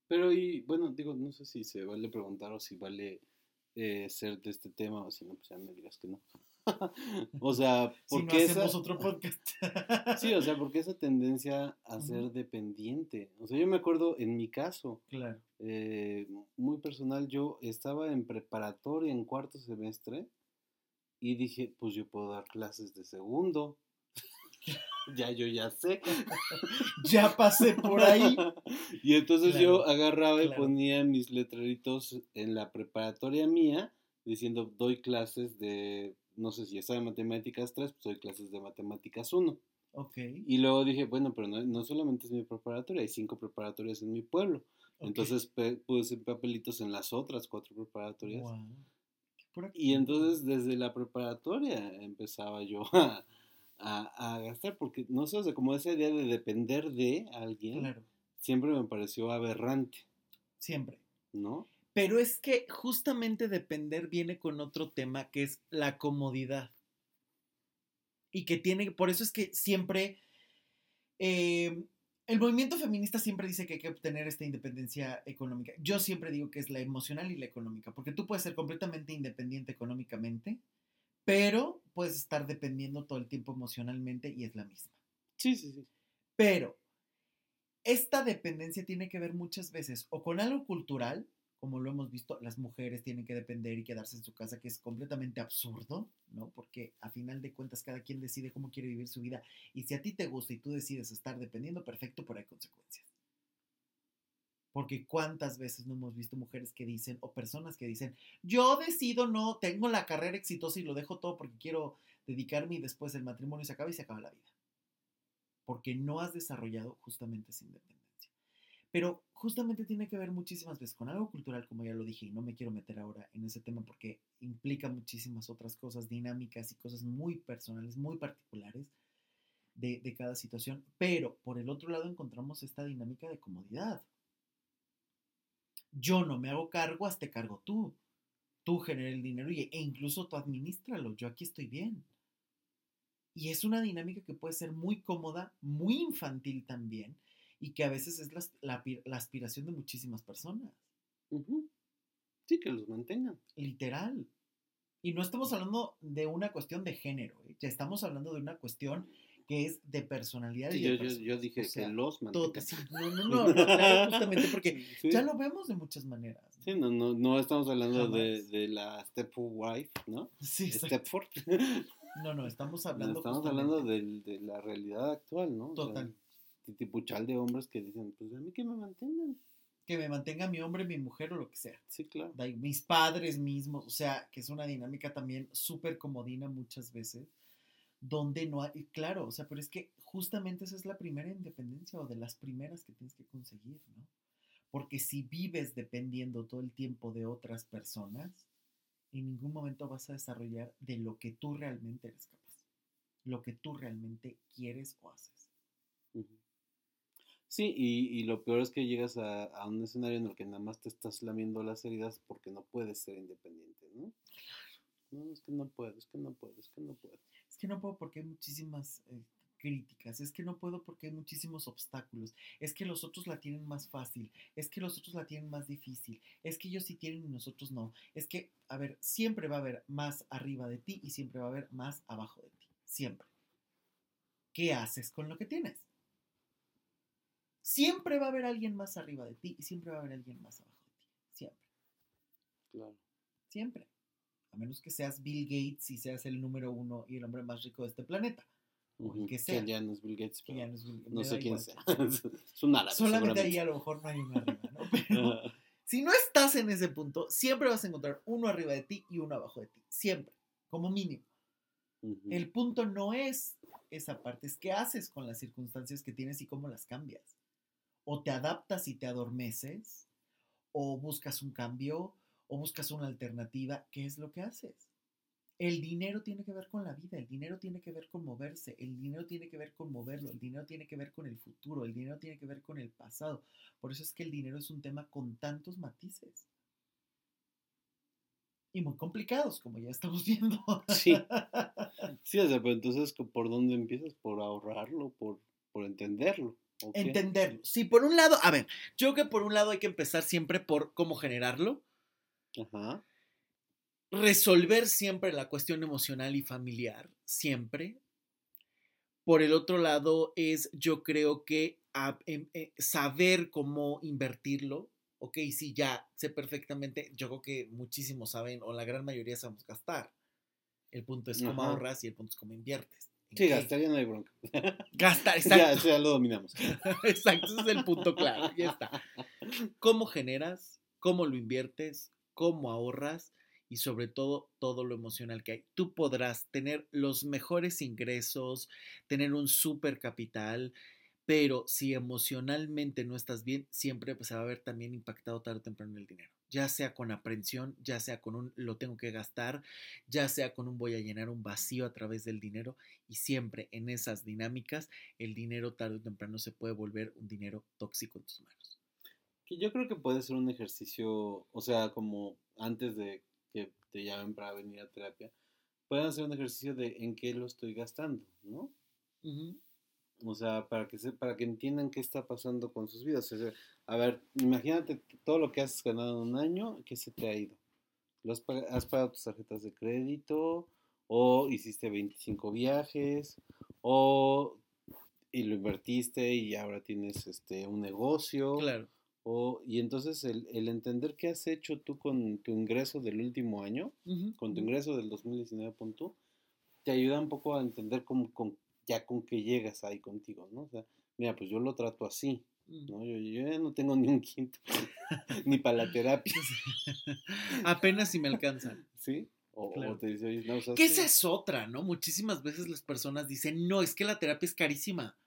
Speaker 2: Pero y bueno, digo, no sé si se vale preguntar o si vale eh, ser de este tema, o si no, pues ya me digas que no. o sea,
Speaker 1: ¿por qué esa... otro podcast?
Speaker 2: sí, o sea, porque esa tendencia a ser dependiente. O sea, yo me acuerdo en mi caso,
Speaker 1: claro.
Speaker 2: Eh, muy personal, yo estaba en preparatoria en cuarto semestre y dije, pues yo puedo dar clases de segundo. Ya yo ya sé.
Speaker 1: ya pasé por ahí.
Speaker 2: y entonces
Speaker 1: Claro,
Speaker 2: yo agarraba y ponía mis letreritos en la preparatoria mía diciendo doy clases de, no sé si ya sabe matemáticas 3, pues doy clases de matemáticas 1.
Speaker 1: Ok.
Speaker 2: Y luego dije, bueno, pero no, no solamente es mi preparatoria, hay cinco preparatorias en mi pueblo.
Speaker 1: ok.
Speaker 2: Entonces puse papelitos en las otras cuatro preparatorias. Y entonces desde la preparatoria empezaba yo a, a- a gastar, porque no sé, o sea, como esa idea de depender de alguien,
Speaker 1: Claro,
Speaker 2: siempre me pareció aberrante,
Speaker 1: siempre.
Speaker 2: ¿no?
Speaker 1: Pero es que justamente depender viene con otro tema que es la comodidad. Y que tiene, por eso es que siempre, eh, el movimiento feminista siempre dice que hay que obtener esta independencia económica. Yo siempre digo que es la emocional y la económica, porque tú puedes ser completamente independiente económicamente, pero puedes estar dependiendo todo el tiempo emocionalmente y es la misma.
Speaker 2: Sí, sí, sí.
Speaker 1: Pero esta dependencia tiene que ver muchas veces o con algo cultural, como lo hemos visto, las mujeres tienen que depender y quedarse en su casa, que es completamente absurdo, ¿no? Porque a final de cuentas cada quien decide cómo quiere vivir su vida y si a ti te gusta y tú decides estar dependiendo, perfecto, pero hay consecuencias. Porque cuántas veces no hemos visto mujeres que dicen, o personas que dicen, yo decido no, tengo la carrera exitosa y lo dejo todo porque quiero dedicarme y después el matrimonio se acaba y se acaba la vida porque no has desarrollado justamente esa independencia. Pero justamente tiene que ver muchísimas veces con algo cultural, como ya lo dije, y no me quiero meter ahora en ese tema porque implica muchísimas otras cosas, dinámicas y cosas muy personales, muy particulares de, de cada situación. Pero por el otro lado encontramos esta dinámica de comodidad. Yo no me hago cargo, hazte cargo tú. Tú genera el dinero y, e incluso tú administralo. Yo aquí estoy bien. Y es una dinámica que puede ser muy cómoda, muy infantil también, y que a veces es la, la pi- la aspiración de muchísimas personas.
Speaker 2: Sí, que los mantengan.
Speaker 1: literal. Y no estamos hablando de una cuestión de género, ¿eh? ya estamos hablando de una cuestión que es de personalidad.
Speaker 2: Sí,
Speaker 1: y de
Speaker 2: yo, yo, yo dije
Speaker 1: O sea,
Speaker 2: que los
Speaker 1: sí, no, no, no, no, claro, justamente porque
Speaker 2: Sí.
Speaker 1: ya lo vemos de muchas maneras. ¿no?
Speaker 2: Sí, no, no, no estamos hablando de, de la stepwife, ¿no?
Speaker 1: Sí.
Speaker 2: Stepford.
Speaker 1: No, no, estamos
Speaker 2: No,
Speaker 1: hablando.
Speaker 2: estamos
Speaker 1: justamente-
Speaker 2: hablando del- de, la realidad actual, ¿no? O sea,
Speaker 1: Total.
Speaker 2: de hombres que dicen, pues a mí que me mantengan.
Speaker 1: Que me mantenga mi hombre, mi mujer o lo que sea.
Speaker 2: Sí, claro.
Speaker 1: mis padres mismos, o sea, que es una dinámica también súper comodina muchas veces, donde no hay, claro, o sea, pero es que justamente esa es la primera independencia o de las primeras que tienes que conseguir, ¿no? Porque si vives dependiendo todo el tiempo de otras personas, en ningún momento vas a desarrollar de lo que tú realmente eres capaz, lo que tú realmente quieres o haces.
Speaker 2: Sí, y, y lo peor es que llegas a, a un escenario en el que nada más te estás lamiendo las heridas porque no puedes ser independiente, ¿no? No, es que no puedo, es que no puedo, es que no puedo.
Speaker 1: Es que no puedo porque hay muchísimas eh, críticas, es que no puedo porque hay muchísimos obstáculos, es que los otros la tienen más fácil, es que los otros la tienen más difícil, es que ellos sí tienen y nosotros no. Es que, a ver, siempre va a haber más arriba de ti y siempre va a haber más abajo de ti, siempre. ¿Qué haces con lo que tienes? Siempre va a haber alguien más arriba de ti y siempre va a haber alguien más abajo de ti, siempre.
Speaker 2: Claro.
Speaker 1: Siempre. A menos que seas Bill Gates y seas el número uno y el hombre más rico de este planeta. O el
Speaker 2: Ujú,
Speaker 1: que sea.
Speaker 2: ya no es Bill Gates, pero
Speaker 1: ya no es Bill-
Speaker 2: no sé quién sea. es un árabe.
Speaker 1: Solamente ahí a lo mejor no hay uno arriba, ¿no? Pero si no estás en ese punto, siempre vas a encontrar uno arriba de ti y uno abajo de ti. Siempre. Como mínimo.
Speaker 2: Ujú.
Speaker 1: El punto no es esa parte, es qué haces con las circunstancias que tienes y cómo las cambias. O te adaptas y te adormeces, o buscas un cambio, o buscas una alternativa. ¿Qué es lo que haces? El dinero tiene que ver con la vida, el dinero tiene que ver con moverse, el dinero tiene que ver con moverlo, el dinero tiene que ver con el futuro, el dinero tiene que ver con el pasado. Por eso es que el dinero es un tema con tantos matices. Y muy complicados, como ya estamos viendo.
Speaker 2: Sí. Sí, o sea, pero entonces, ¿por dónde empiezas? ¿Por ahorrarlo? ¿Por, por entenderlo? ¿o qué?
Speaker 1: Entenderlo. Sí, por un lado, a ver, yo creo que por un lado hay que empezar siempre por cómo generarlo,
Speaker 2: Ajá.
Speaker 1: resolver siempre la cuestión emocional y familiar, siempre. Por el otro lado es, yo creo que a- em- eh, saber cómo invertirlo, ok, sí, ya sé perfectamente, yo creo que muchísimos saben, o la gran mayoría sabemos gastar. El punto es cómo
Speaker 2: Ajá.
Speaker 1: ahorras y el punto es cómo inviertes.
Speaker 2: Sí, gastar ya no hay bronca.
Speaker 1: Gastar,
Speaker 2: exacto. Ya, eso ya lo dominamos.
Speaker 1: exacto, ese es el punto claro, ya está. ¿Cómo generas? ¿Cómo lo inviertes? ¿Cómo ahorras? y sobre todo todo lo emocional que hay. Tú podrás tener los mejores ingresos, tener un super capital, pero si emocionalmente no estás bien, siempre se va a ver también impactado tarde o temprano el dinero. Ya sea con aprensión, ya sea con un lo tengo que gastar, ya sea con un voy a llenar un vacío a través del dinero y siempre en esas dinámicas el dinero tarde o temprano se puede volver un dinero tóxico en tus manos.
Speaker 2: Yo creo que puede ser un ejercicio, o sea, como antes de que te llamen para venir a terapia, pueden hacer un ejercicio de en qué lo estoy gastando, ¿no? O sea, para que, se, para que entiendan qué está pasando con sus vidas. a ver, imagínate todo lo que has ganado en un año, ¿qué se te ha ido? has, pagado, has pagado tus tarjetas de crédito? ¿O hiciste 25 viajes? ¿O y lo invertiste y ahora tienes este un negocio? Claro y entonces el, entender qué has hecho tú con tu ingreso del último año, con tu ingreso del 2019, punto, te ayuda un poco a entender cómo, con, ya con qué llegas ahí contigo, ¿no? O sea, mira, pues yo lo trato así, ¿no? Yo, ya no tengo ni un quinto, ni para la terapia.
Speaker 1: Apenas si me alcanzan.
Speaker 2: ¿Sí? O, te dice, oye, no,
Speaker 1: o que esa es otra, ¿no? Muchísimas veces las personas dicen, no, es que la terapia es carísima.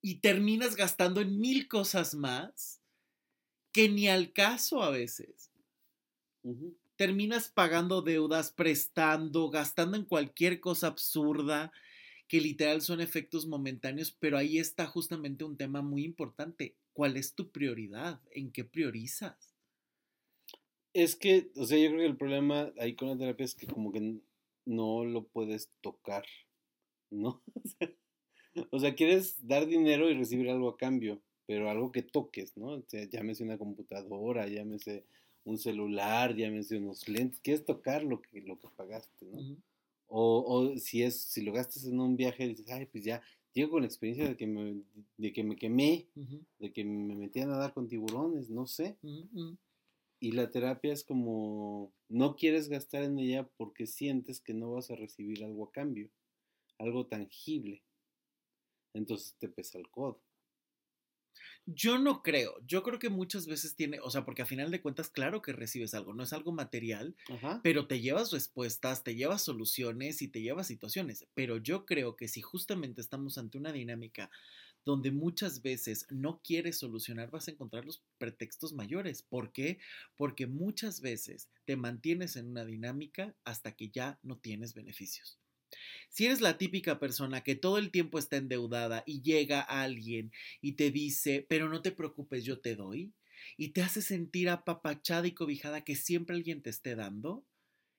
Speaker 1: Y terminas gastando en mil cosas más que ni al caso a veces. Terminas pagando deudas, prestando, gastando en cualquier cosa absurda, que literal son efectos momentáneos, pero ahí está justamente un tema muy importante. ¿Cuál es tu prioridad? ¿En qué priorizas?
Speaker 2: Es que, o sea, yo creo que el problema ahí con la terapia es que como que no lo puedes tocar, ¿no? o sea, quieres dar dinero y recibir algo a cambio pero algo que toques, ¿no? O sea, llámese una computadora, llámese un celular, llámese unos lentes, quieres tocar lo que, lo que pagaste, ¿no? o, o, si es, si lo gastas en un viaje, dices, ay, pues ya, llego con la experiencia de que me, de que me quemé, de que me metí a nadar con tiburones, no sé. Y la terapia es como, no quieres gastar en ella porque sientes que no vas a recibir algo a cambio, algo tangible. Entonces te pesa el codo.
Speaker 1: Yo no creo. Yo creo que muchas veces tiene, o sea, porque a final de cuentas, claro que recibes algo, no es algo material, pero te llevas respuestas, te llevas soluciones y te llevas situaciones. Pero yo creo que si justamente estamos ante una dinámica donde muchas veces no quieres solucionar, vas a encontrar los pretextos mayores. ¿Por qué? Porque muchas veces te mantienes en una dinámica hasta que ya no tienes beneficios. Si eres la típica persona que todo el tiempo está endeudada y llega alguien y te dice, pero no te preocupes, yo te doy, y te hace sentir apapachada y cobijada que siempre alguien te esté dando,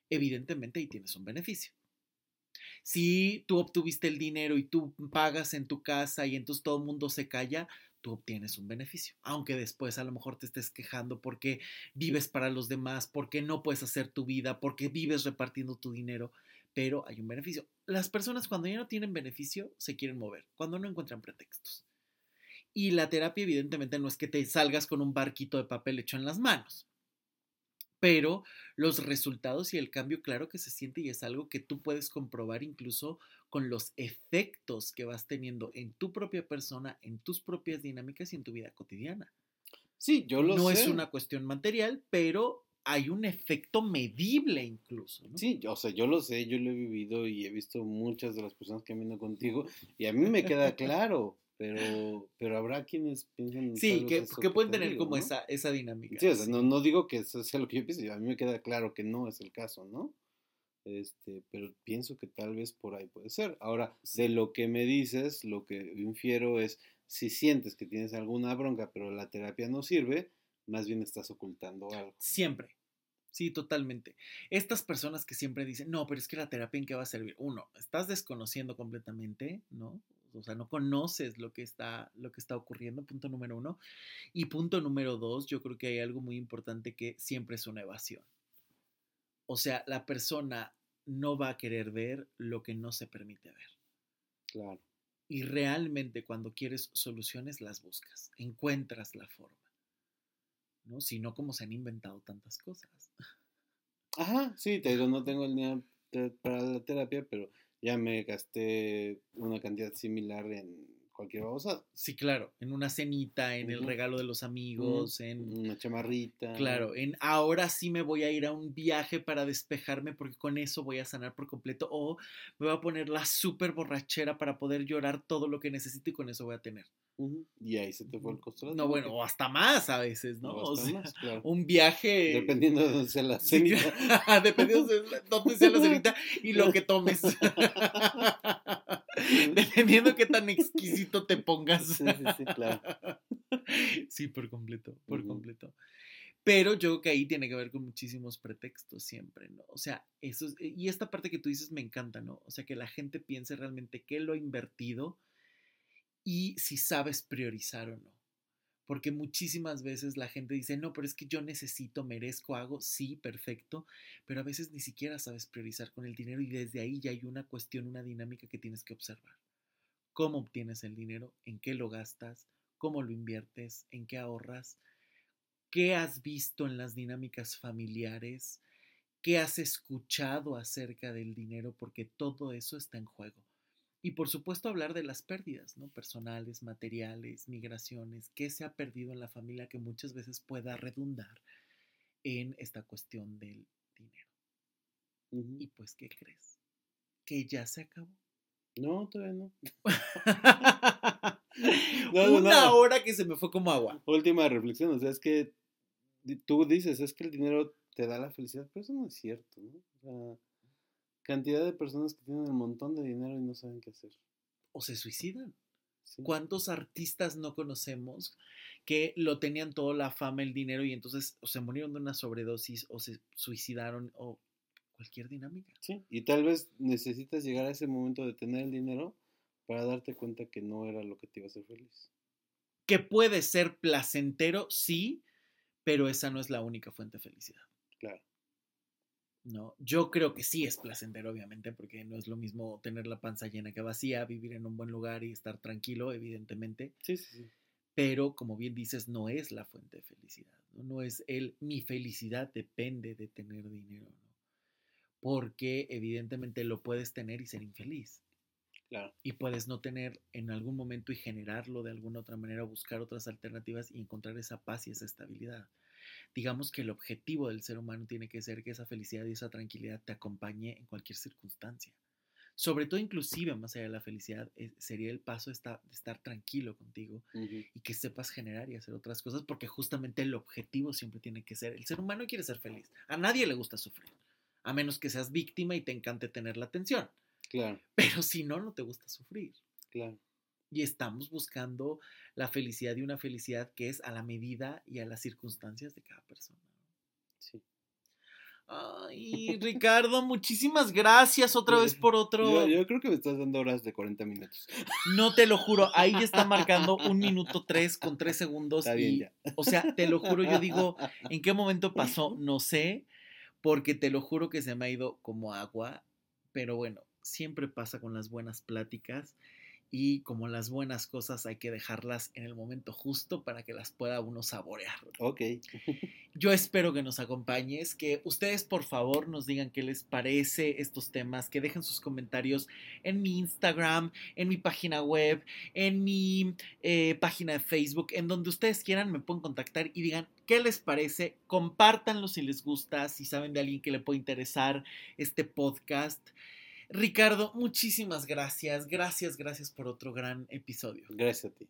Speaker 1: evidentemente ahí tienes un beneficio. Si tú obtuviste el dinero y tú pagas en tu casa y entonces todo el mundo se calla, tú obtienes un beneficio. Aunque después a lo mejor te estés quejando porque vives para los demás, porque no puedes hacer tu vida, porque vives repartiendo tu dinero pero hay un beneficio. Las personas cuando ya no tienen beneficio se quieren mover, cuando no encuentran pretextos. Y la terapia evidentemente no es que te salgas con un barquito de papel hecho en las manos, pero los resultados y el cambio claro que se siente y es algo que tú puedes comprobar incluso con los efectos que vas teniendo en tu propia persona, en tus propias dinámicas y en tu vida cotidiana.
Speaker 2: Sí, yo lo
Speaker 1: sé. No es una cuestión material, pero hay un efecto medible incluso. ¿no?
Speaker 2: Sí, o sea, yo lo sé, yo lo he vivido y he visto muchas de las personas que han contigo y a mí me queda claro, pero, pero habrá quienes piensan...
Speaker 1: Sí, que, que, pueden tener como esa, esa dinámica.
Speaker 2: Sí, o sea, No, no digo que eso sea lo que yo pienso, a mí me queda claro que no es el caso, ¿no? Este, pero pienso que tal vez por ahí puede ser. Ahora, de lo que me dices, lo que infiero es, si sientes que tienes alguna bronca, pero la terapia no sirve, más bien estás ocultando algo.
Speaker 1: Siempre. Sí, totalmente. Estas personas que siempre dicen, no, pero es que la terapia en qué va a servir. Uno, estás desconociendo completamente, ¿no? O sea, no conoces lo que está, lo que está ocurriendo, punto número uno. Y punto número dos, yo creo que hay algo muy importante que siempre es una evasión. O sea, la persona no va a querer ver lo que no se permite ver.
Speaker 2: Claro.
Speaker 1: Y realmente cuando quieres soluciones las buscas, encuentras la forma. ¿No? Sino como se han inventado tantas cosas.
Speaker 2: Ajá, sí, te digo, no tengo el dinero para la terapia, pero ya me gasté una cantidad similar en cualquier babosada.
Speaker 1: Sí, claro, en una cenita, en el regalo de los amigos, en...
Speaker 2: Una chamarrita.
Speaker 1: Claro, en ahora sí me voy a ir a un viaje para despejarme porque con eso voy a sanar por completo o me voy a poner la súper borrachera para poder llorar todo lo que necesito y con eso voy a tener.
Speaker 2: Y ahí se te fue el costo.
Speaker 1: No, bueno, o hasta más a veces, ¿no?
Speaker 2: O
Speaker 1: sea,
Speaker 2: más, claro.
Speaker 1: un viaje...
Speaker 2: Dependiendo de dónde sea la cenita.
Speaker 1: Dependiendo de dónde sea la cenita y lo que tomes. Dependiendo qué tan exquisito te pongas.
Speaker 2: Sí, sí, sí, claro.
Speaker 1: Sí, por completo, por completo. Pero yo creo que ahí tiene que ver con muchísimos pretextos siempre, ¿no? O sea, eso es- y esta parte que tú dices me encanta, ¿no? O sea, que la gente piense realmente qué lo ha invertido y si sabes priorizar o no. Porque muchísimas veces la gente dice, no, pero es que yo necesito, merezco, hago, sí, perfecto, pero a veces ni siquiera sabes priorizar con el dinero y desde ahí ya hay una cuestión, una dinámica que tienes que observar. ¿Cómo obtienes el dinero? ¿En qué lo gastas? ¿Cómo lo inviertes? ¿En qué ahorras? ¿Qué has visto en las dinámicas familiares? ¿Qué has escuchado acerca del dinero? Porque todo eso está en juego. Y por supuesto hablar de las pérdidas, ¿no? Personales, materiales, migraciones, qué se ha perdido en la familia que muchas veces pueda redundar en esta cuestión del dinero. Y pues, ¿qué crees? Que ya se acabó.
Speaker 2: No, todavía no. No, no,
Speaker 1: Una
Speaker 2: no.
Speaker 1: hora que se me fue como agua.
Speaker 2: Última reflexión, o sea, es que tú dices, es que el dinero te da la felicidad, pero eso no es cierto, ¿no? O sea, cantidad de personas que tienen un montón de dinero y no saben qué hacer.
Speaker 1: O se suicidan.
Speaker 2: ¿sí?
Speaker 1: ¿Cuántos artistas no conocemos que lo tenían todo la fama, el dinero y entonces o se murieron de una sobredosis o se suicidaron o cualquier dinámica?
Speaker 2: Sí, y tal vez necesitas llegar a ese momento de tener el dinero para darte cuenta que no era lo que te iba a hacer feliz.
Speaker 1: Que puede ser placentero, sí, pero esa no es la única fuente de felicidad.
Speaker 2: Claro.
Speaker 1: ¿No? Yo creo que sí es placentero, obviamente, porque no es lo mismo tener la panza llena que vacía, vivir en un buen lugar y estar tranquilo, evidentemente.
Speaker 2: Sí, sí, sí.
Speaker 1: Pero, como bien dices, no es la fuente de felicidad. No, no es el mi felicidad depende de tener dinero, ¿no? Porque evidentemente lo puedes tener y ser infeliz.
Speaker 2: Claro.
Speaker 1: Y puedes no tener en algún momento y generarlo de alguna otra manera, buscar otras alternativas y encontrar esa paz y esa estabilidad digamos que el objetivo del ser humano tiene que ser que esa felicidad y esa tranquilidad te acompañe en cualquier circunstancia. Sobre todo, inclusive, más allá de la felicidad, eh, sería el paso de estar, de estar tranquilo contigo y que sepas generar y hacer otras cosas, porque justamente el objetivo siempre tiene que ser, el ser humano quiere ser feliz, a nadie le gusta sufrir, a menos que seas víctima y te encante tener la atención,
Speaker 2: Claro,
Speaker 1: pero si no, no te gusta sufrir.
Speaker 2: claro.
Speaker 1: Y estamos buscando la felicidad y una felicidad que es a la medida y a las circunstancias de cada persona.
Speaker 2: Sí.
Speaker 1: Ay, Ricardo, muchísimas gracias otra vez por otro.
Speaker 2: Yo, yo creo que me estás dando horas de 40 minutos.
Speaker 1: No te lo juro, ahí ya está marcando un minuto tres con tres segundos.
Speaker 2: Está bien
Speaker 1: y,
Speaker 2: ya.
Speaker 1: O sea, te lo juro, yo digo, ¿en qué momento pasó? No sé, porque te lo juro que se me ha ido como agua, pero bueno, siempre pasa con las buenas pláticas y como las buenas cosas hay que dejarlas en el momento justo para que las pueda uno saborear.
Speaker 2: Ok.
Speaker 1: Yo espero que nos acompañes, que ustedes por favor nos digan qué les parece estos temas, que dejen sus comentarios en mi Instagram, en mi página web, en mi eh, página de Facebook, en donde ustedes quieran me pueden contactar y digan qué les parece, compártanlo si les gusta, si saben de alguien que le puede interesar este podcast. Ricardo, muchísimas gracias, gracias, gracias por otro gran episodio.
Speaker 2: Gracias a ti.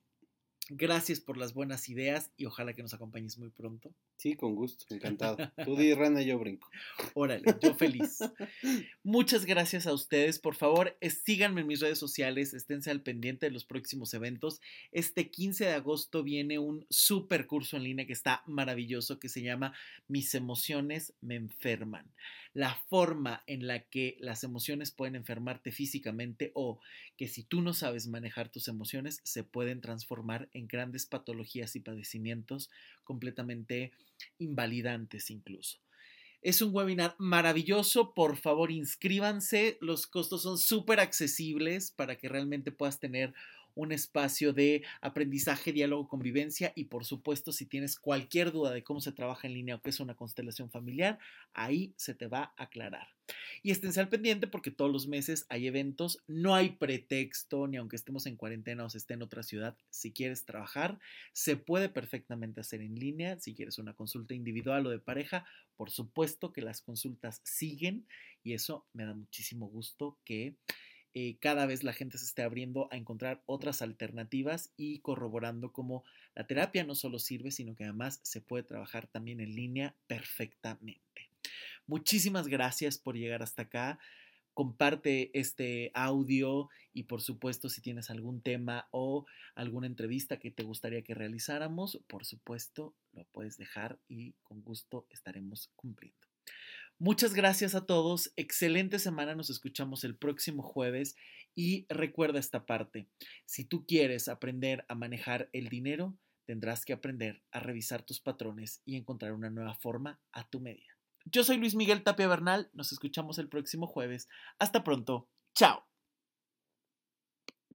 Speaker 1: Gracias por las buenas ideas y ojalá que nos acompañes muy pronto.
Speaker 2: Sí, con gusto, encantado. Tú di rana, yo brinco.
Speaker 1: Órale, yo feliz. Muchas gracias a ustedes. Por favor, eh, síganme en mis redes sociales, esténse al pendiente de los próximos eventos. Este 15 de agosto viene un super curso en línea que está maravilloso que se llama Mis emociones me enferman. La forma en la que las emociones pueden enfermarte físicamente o que si tú no sabes manejar tus emociones se pueden transformar en grandes patologías y padecimientos completamente invalidantes incluso. Es un webinar maravilloso, por favor inscríbanse, los costos son súper accesibles para que realmente puedas tener un espacio de aprendizaje, diálogo, convivencia y por supuesto si tienes cualquier duda de cómo se trabaja en línea o qué es una constelación familiar, ahí se te va a aclarar. Y esténse al pendiente porque todos los meses hay eventos, no hay pretexto, ni aunque estemos en cuarentena o se esté en otra ciudad, si quieres trabajar, se puede perfectamente hacer en línea, si quieres una consulta individual o de pareja, por supuesto que las consultas siguen y eso me da muchísimo gusto que eh, cada vez la gente se esté abriendo a encontrar otras alternativas y corroborando cómo la terapia no solo sirve, sino que además se puede trabajar también en línea perfectamente. Muchísimas gracias por llegar hasta acá. Comparte este audio y por supuesto si tienes algún tema o alguna entrevista que te gustaría que realizáramos, por supuesto lo puedes dejar y con gusto estaremos cumpliendo. Muchas gracias a todos, excelente semana, nos escuchamos el próximo jueves y recuerda esta parte, si tú quieres aprender a manejar el dinero, tendrás que aprender a revisar tus patrones y encontrar una nueva forma a tu medida. Yo soy Luis Miguel Tapia Bernal, nos escuchamos el próximo jueves, hasta pronto, chao.